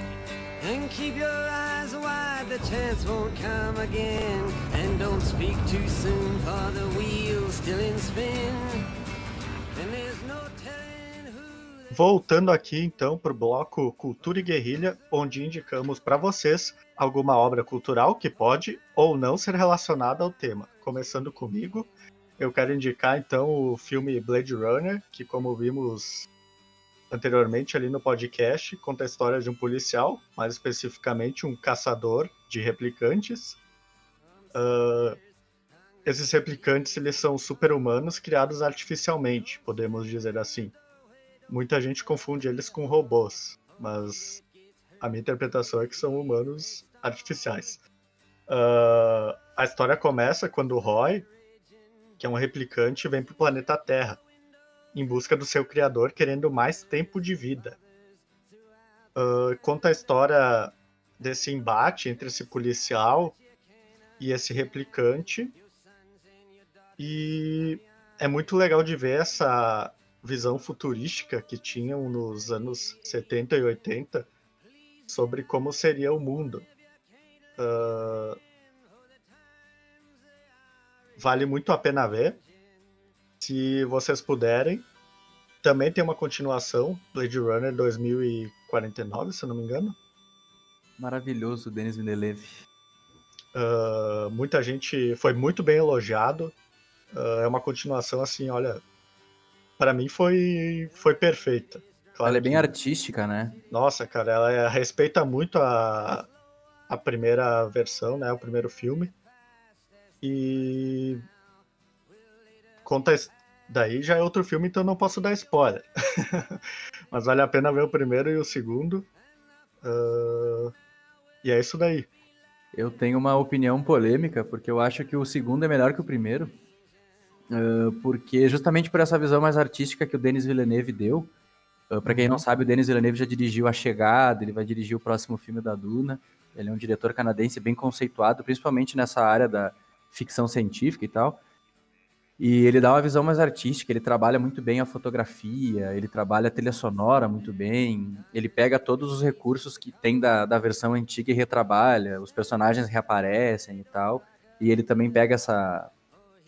And keep your eyes wide, the chance won't come again. And don't speak too soon, for the wheel's still in spin. And there's no telling who. Voltando aqui então para o bloco Cultura e Guerrilha, onde indicamos para vocês alguma obra cultural que pode ou não ser relacionada ao tema. Começando comigo, eu quero indicar então o filme Blade Runner, que como vimos anteriormente ali no podcast, conta a história de um policial, mais especificamente um caçador de replicantes. Ah, esses replicantes eles são super-humanos criados artificialmente, podemos dizer assim muita gente confunde eles com robôs, mas a minha interpretação é que são humanos artificiais. Ah, a história começa quando o Roy, que é um replicante, vem para o planeta Terra em busca do seu criador, querendo mais tempo de vida. Ah, conta a história desse embate entre esse policial e esse replicante. E é muito legal de ver essa visão futurística que tinham nos anos 70 e 80 sobre como seria o mundo. Uh, vale muito a pena ver. Se vocês puderem. Também tem uma continuação, Blade Runner 2049, se eu não me engano. Maravilhoso, Denis Villeneuve. Uh, muita gente foi muito bem elogiado. Uh, é uma continuação assim, olha, para mim foi foi perfeita. Claro ela é bem que... artística, né? Nossa, cara, ela é, respeita muito a, a primeira versão, né? O primeiro filme. E conta daí já é outro filme, então não posso dar spoiler. [laughs] Mas vale a pena ver o primeiro e o segundo. Uh... E é isso daí. Eu tenho uma opinião polêmica, porque eu acho que o segundo é melhor que o primeiro. Uh, porque justamente por essa visão mais artística que o Denis Villeneuve deu. Uh, para quem não uhum. sabe, o Denis Villeneuve já dirigiu A Chegada, ele vai dirigir o próximo filme da Duna. Ele é um diretor canadense bem conceituado, principalmente nessa área da ficção científica e tal. E ele dá uma visão mais artística, ele trabalha muito bem a fotografia, ele trabalha a trilha sonora muito bem, ele pega todos os recursos que tem da, da versão antiga e retrabalha, os personagens reaparecem e tal. E ele também pega essa,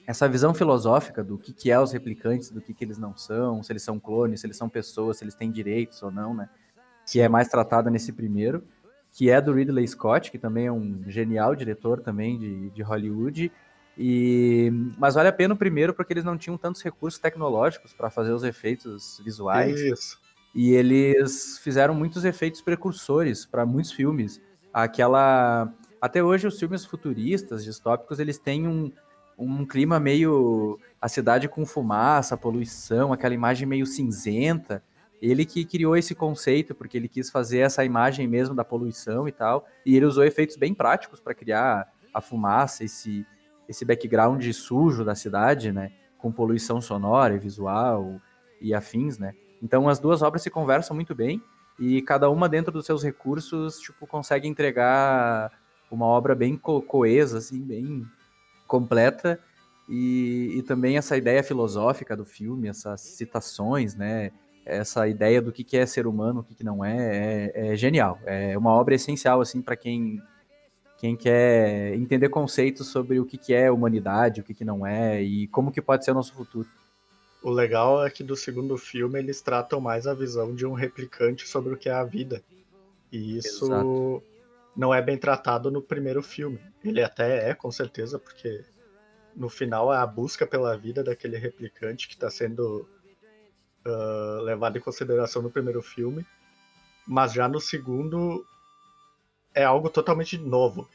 essa visão filosófica do que, que é os replicantes, do que, que eles não são, se eles são clones, se eles são pessoas, se eles têm direitos ou não, né? Que é mais tratada nesse primeiro, que é do Ridley Scott, que também é um genial diretor também de, de Hollywood, e, mas vale a pena o primeiro porque eles não tinham tantos recursos tecnológicos para fazer os efeitos visuais. Isso. E eles fizeram muitos efeitos precursores para muitos filmes. Aquela até hoje os filmes futuristas, distópicos, eles têm um, um clima meio a cidade com fumaça, poluição, aquela imagem meio cinzenta. Ele que criou esse conceito porque ele quis fazer essa imagem mesmo da poluição e tal. E ele usou efeitos bem práticos para criar a fumaça, esse esse background sujo da cidade, né? Com poluição sonora e visual e afins, né? Então as duas obras se conversam muito bem e cada uma dentro dos seus recursos, tipo, consegue entregar uma obra bem co coesa, assim, bem completa e, e, também essa ideia filosófica do filme, essas citações, né? Essa ideia do que, é ser humano, o que, que não é, é, é genial. É uma obra essencial, assim, para quem quem quer entender conceitos sobre o que, que é humanidade, o que, que não é e como que pode ser o nosso futuro. O legal é que do segundo filme eles tratam mais a visão de um replicante sobre o que é a vida. E isso Exato. não é bem tratado no primeiro filme. Ele até é, com certeza, porque no final é a busca pela vida daquele replicante que está sendo uh, levado em consideração no primeiro filme. Mas já no segundo é algo totalmente novo,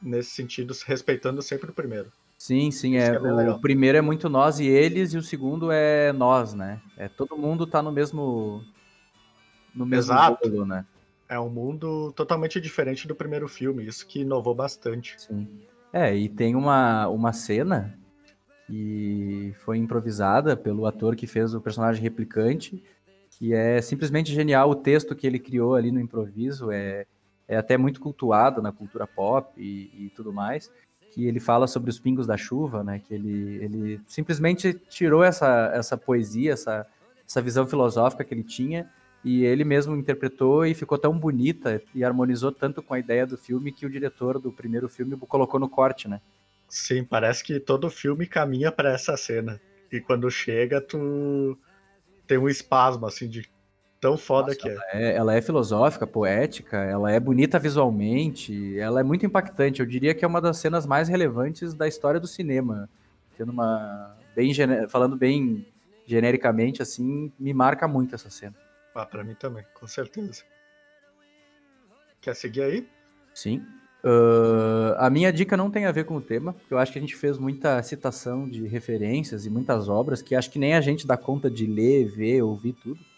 nesse sentido, respeitando sempre o primeiro. Sim, sim, é, é o primeiro é muito nós e eles, e o segundo é nós, né? É todo mundo tá no mesmo no mesmo Exato. Bolo, né? É um mundo totalmente diferente do primeiro filme, isso que inovou bastante. Sim. É, e tem uma, uma cena que foi improvisada pelo ator que fez o personagem replicante, que é simplesmente genial o texto que ele criou ali no improviso, é é até muito cultuado na cultura pop e, e, tudo mais, que ele fala sobre os pingos da chuva, né? Que ele, ele simplesmente tirou essa, essa poesia, essa, essa visão filosófica que ele tinha e ele mesmo interpretou e ficou tão bonita e harmonizou tanto com a ideia do filme que o diretor do primeiro filme colocou no corte, né? Sim, parece que todo filme caminha para essa cena. E quando chega, tu tem um espasmo assim de Tão foda Nossa, que é. Ela, é. ela é filosófica, poética, ela é bonita visualmente, ela é muito impactante. Eu diria que é uma das cenas mais relevantes da história do cinema. Tendo uma. Bem, falando bem genericamente, assim, me marca muito essa cena. Ah, pra mim também, com certeza. Quer seguir aí? Sim. Uh, a minha dica não tem a ver com o tema, porque eu acho que a gente fez muita citação de referências e muitas obras que acho que nem a gente dá conta de ler, ver, ouvir tudo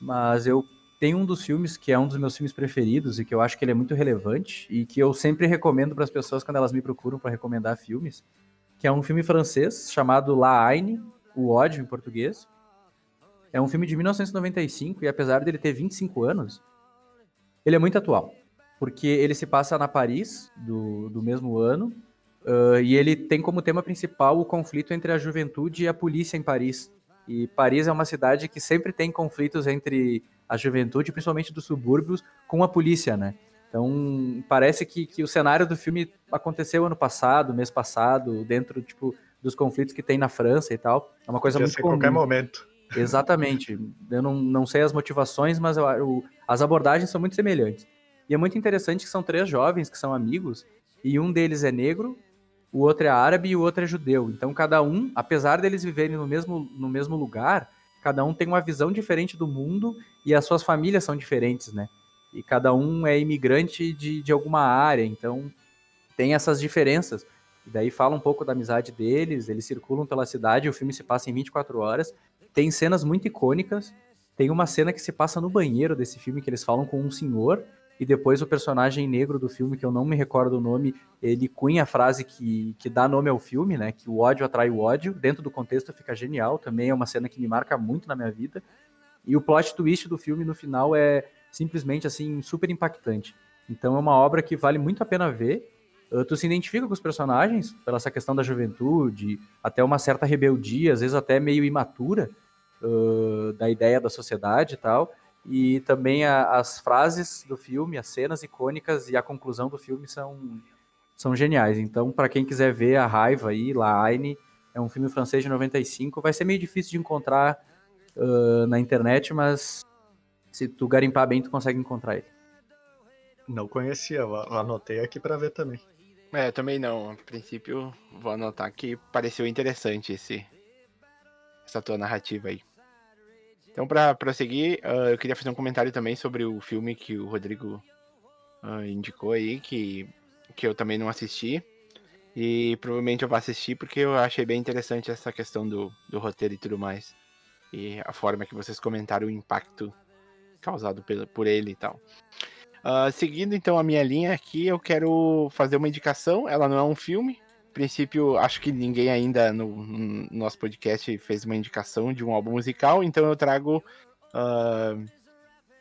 mas eu tenho um dos filmes que é um dos meus filmes preferidos e que eu acho que ele é muito relevante e que eu sempre recomendo para as pessoas quando elas me procuram para recomendar filmes, que é um filme francês chamado La Haine, O Ódio em português. É um filme de 1995 e apesar dele ter 25 anos, ele é muito atual, porque ele se passa na Paris do, do mesmo ano uh, e ele tem como tema principal o conflito entre a juventude e a polícia em Paris E Paris é uma cidade que sempre tem conflitos entre a juventude, principalmente dos subúrbios, com a polícia, né? Então, parece que, que o cenário do filme aconteceu ano passado, mês passado, dentro, tipo, dos conflitos que tem na França e tal. É uma coisa Podia muito ser comum. qualquer momento. Exatamente. Eu não, não sei as motivações, mas eu, o- as abordagens são muito semelhantes. E é muito interessante que são três jovens que são amigos, e um deles é negro, o outro é árabe e o outro é judeu. Então cada um, apesar deles viverem no mesmo, no mesmo lugar, cada um tem uma visão diferente do mundo e as suas famílias são diferentes, né? E cada um é imigrante de, de alguma área, então tem essas diferenças. E daí fala um pouco da amizade deles, eles circulam pela cidade, o filme se passa em 24 horas. Tem cenas muito icônicas. Tem uma cena que se passa no banheiro desse filme que eles falam com um senhor e depois o personagem negro do filme, que eu não me recordo o nome, ele cunha a frase que, que dá nome ao filme, né? Que o ódio atrai o ódio. Dentro do contexto fica genial. Também é uma cena que me marca muito na minha vida. E o plot twist do filme no final é simplesmente assim super impactante. Então é uma obra que vale muito a pena ver. Uh, tu se identifica com os personagens pela essa questão da juventude, até uma certa rebeldia, às vezes até meio imatura uh, da ideia da sociedade e tal. E também a- as frases do filme, as cenas icônicas e a conclusão do filme são, são geniais. Então, para quem quiser ver a raiva aí, La Haine, é um filme francês de 95. Vai ser meio difícil de encontrar uh, na internet, mas se tu garimpar bem, tu consegue encontrar ele. Não conhecia, eu anotei aqui pra ver também. É, eu também não. A princípio, vou anotar que pareceu interessante esse, essa tua narrativa aí. Então, pra prosseguir, ah, eu queria fazer um comentário também sobre o filme que o Rodrigo ah, indicou aí, que, que eu também não assisti. E provavelmente eu vou assistir porque eu achei bem interessante essa questão do, do roteiro e tudo mais. E a forma que vocês comentaram o impacto causado pelo, por ele e tal. Ah, seguindo então a minha linha aqui, eu quero fazer uma indicação. Ela não é um filme. Princípio, acho que ninguém ainda no, no nosso podcast fez uma indicação de um álbum musical, então eu trago. ah,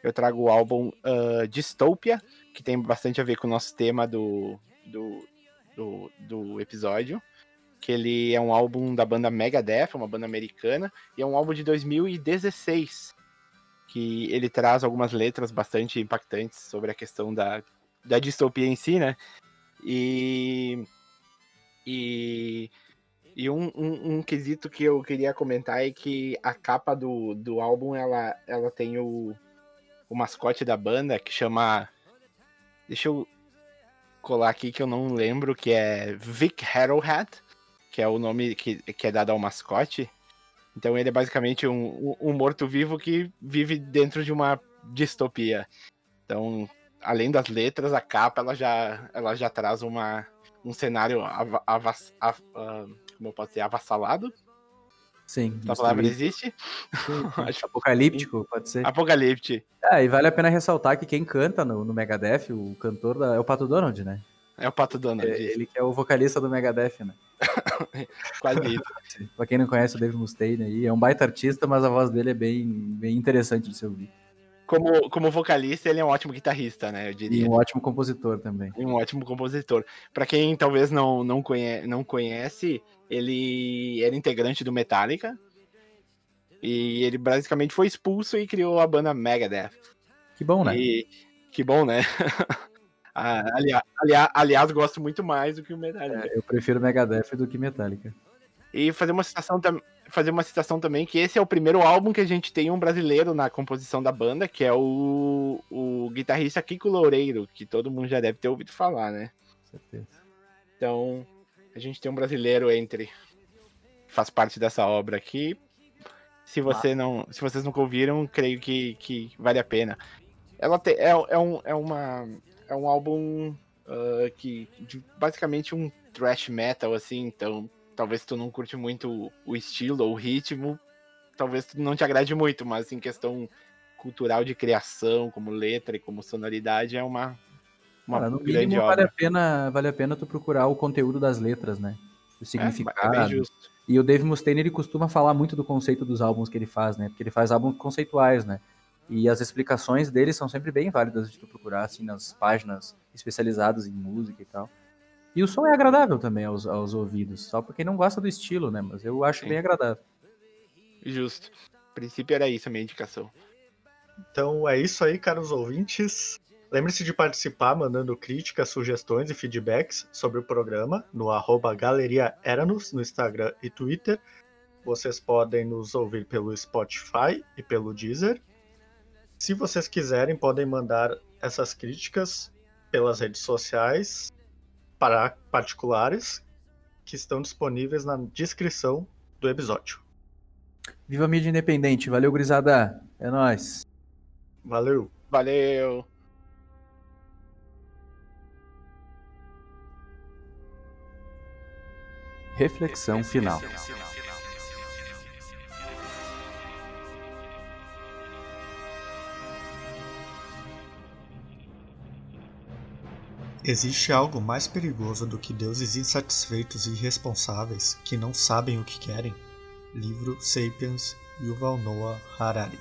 eu trago o álbum ah, Dystopia, que tem bastante a ver com o nosso tema do, do, do, do episódio. Que ele é um álbum da banda Megadeth, uma banda americana, e é um álbum de 2016 que ele traz algumas letras bastante impactantes sobre a questão da, da distopia em si, né? E. E. E um, um, um quesito que eu queria comentar é que a capa do, do álbum ela, ela tem o, o mascote da banda que chama. Deixa eu colar aqui que eu não lembro, que é Vic Harrowhat, que é o nome que, que é dado ao mascote. Então ele é basicamente um, um- um morto-vivo que vive dentro de uma distopia. Então, além das letras, a capa ela já, ela já traz uma, um cenário avas- av- ah, como eu posso dizer, avassalado. Sim. A palavra existe? [laughs] Acho Apocalíptico, pode ser. Apocalipse. É, e vale a pena ressaltar que quem canta no, no Megadeth, o cantor da- é o Pato Donald, né? É o Pato Donald. É, ele que é o vocalista do Megadeth, né? [laughs] Quase isso. Pra quem não conhece o Dave Mustaine aí, é um baita artista, mas a voz dele é bem, bem interessante de se ouvir. Como, como vocalista, ele é um ótimo guitarrista, né? Eu E diria. um ótimo compositor também. E um ótimo compositor. Pra quem talvez não, não, conhe não conhece, ele era integrante do Metallica. E ele basicamente foi expulso e criou a banda Megadeth. Que bom, né? E que bom, né? [laughs] Ah, aliás, aliás, aliás, gosto muito mais do que o Metallica. Eu prefiro Megadeth do que Metallica. E fazer uma citação tam- fazer uma citação também que esse é o primeiro álbum que a gente tem um brasileiro na composição da banda, que é o, o guitarrista Kiko Loureiro, que todo mundo já deve ter ouvido falar, né? Com certeza. Então, a gente tem um brasileiro entre faz parte dessa obra aqui. Se você não, se vocês nunca ouviram, creio que, que vale a pena. Ela te- é, é, um, é uma é um álbum ah, que de- basicamente um thrash metal assim, então talvez tu não curte muito o- estilo ou o ritmo, talvez tu não te agrade muito, mas em questão cultural de criação, como letra e como sonoridade, é uma uma Cara, no grande mínimo obra. vale a, pena, vale a pena tu procurar o conteúdo das letras, né? O É, significado. é bem justo. E o Dave Mustaine, ele costuma falar muito do conceito dos álbuns que ele faz, né? Porque ele faz álbuns conceituais, né? E as explicações dele são sempre bem válidas de tu procurar, assim, nas páginas especializadas em música e tal. E o som é agradável também aos, aos ouvidos, só pra quem não gosta do estilo, né? Mas eu acho Sim. bem agradável. Justo. A princípio era isso a minha indicação. Então é isso aí, caros ouvintes. Lembre-se de participar mandando críticas, sugestões e feedbacks sobre o programa no arroba Galeria Eranos, no Instagram e Twitter. Vocês podem nos ouvir pelo Spotify e pelo Deezer. Se vocês quiserem, podem mandar essas críticas pelas redes sociais para particulares que estão disponíveis na descrição do episódio. Viva a mídia independente. Valeu, gurizada. É nóis. Valeu! Valeu! Reflexão final. Existe algo mais perigoso do que deuses insatisfeitos e irresponsáveis que não sabem o que querem? Livro Sapiens, Yuval Noah Harari.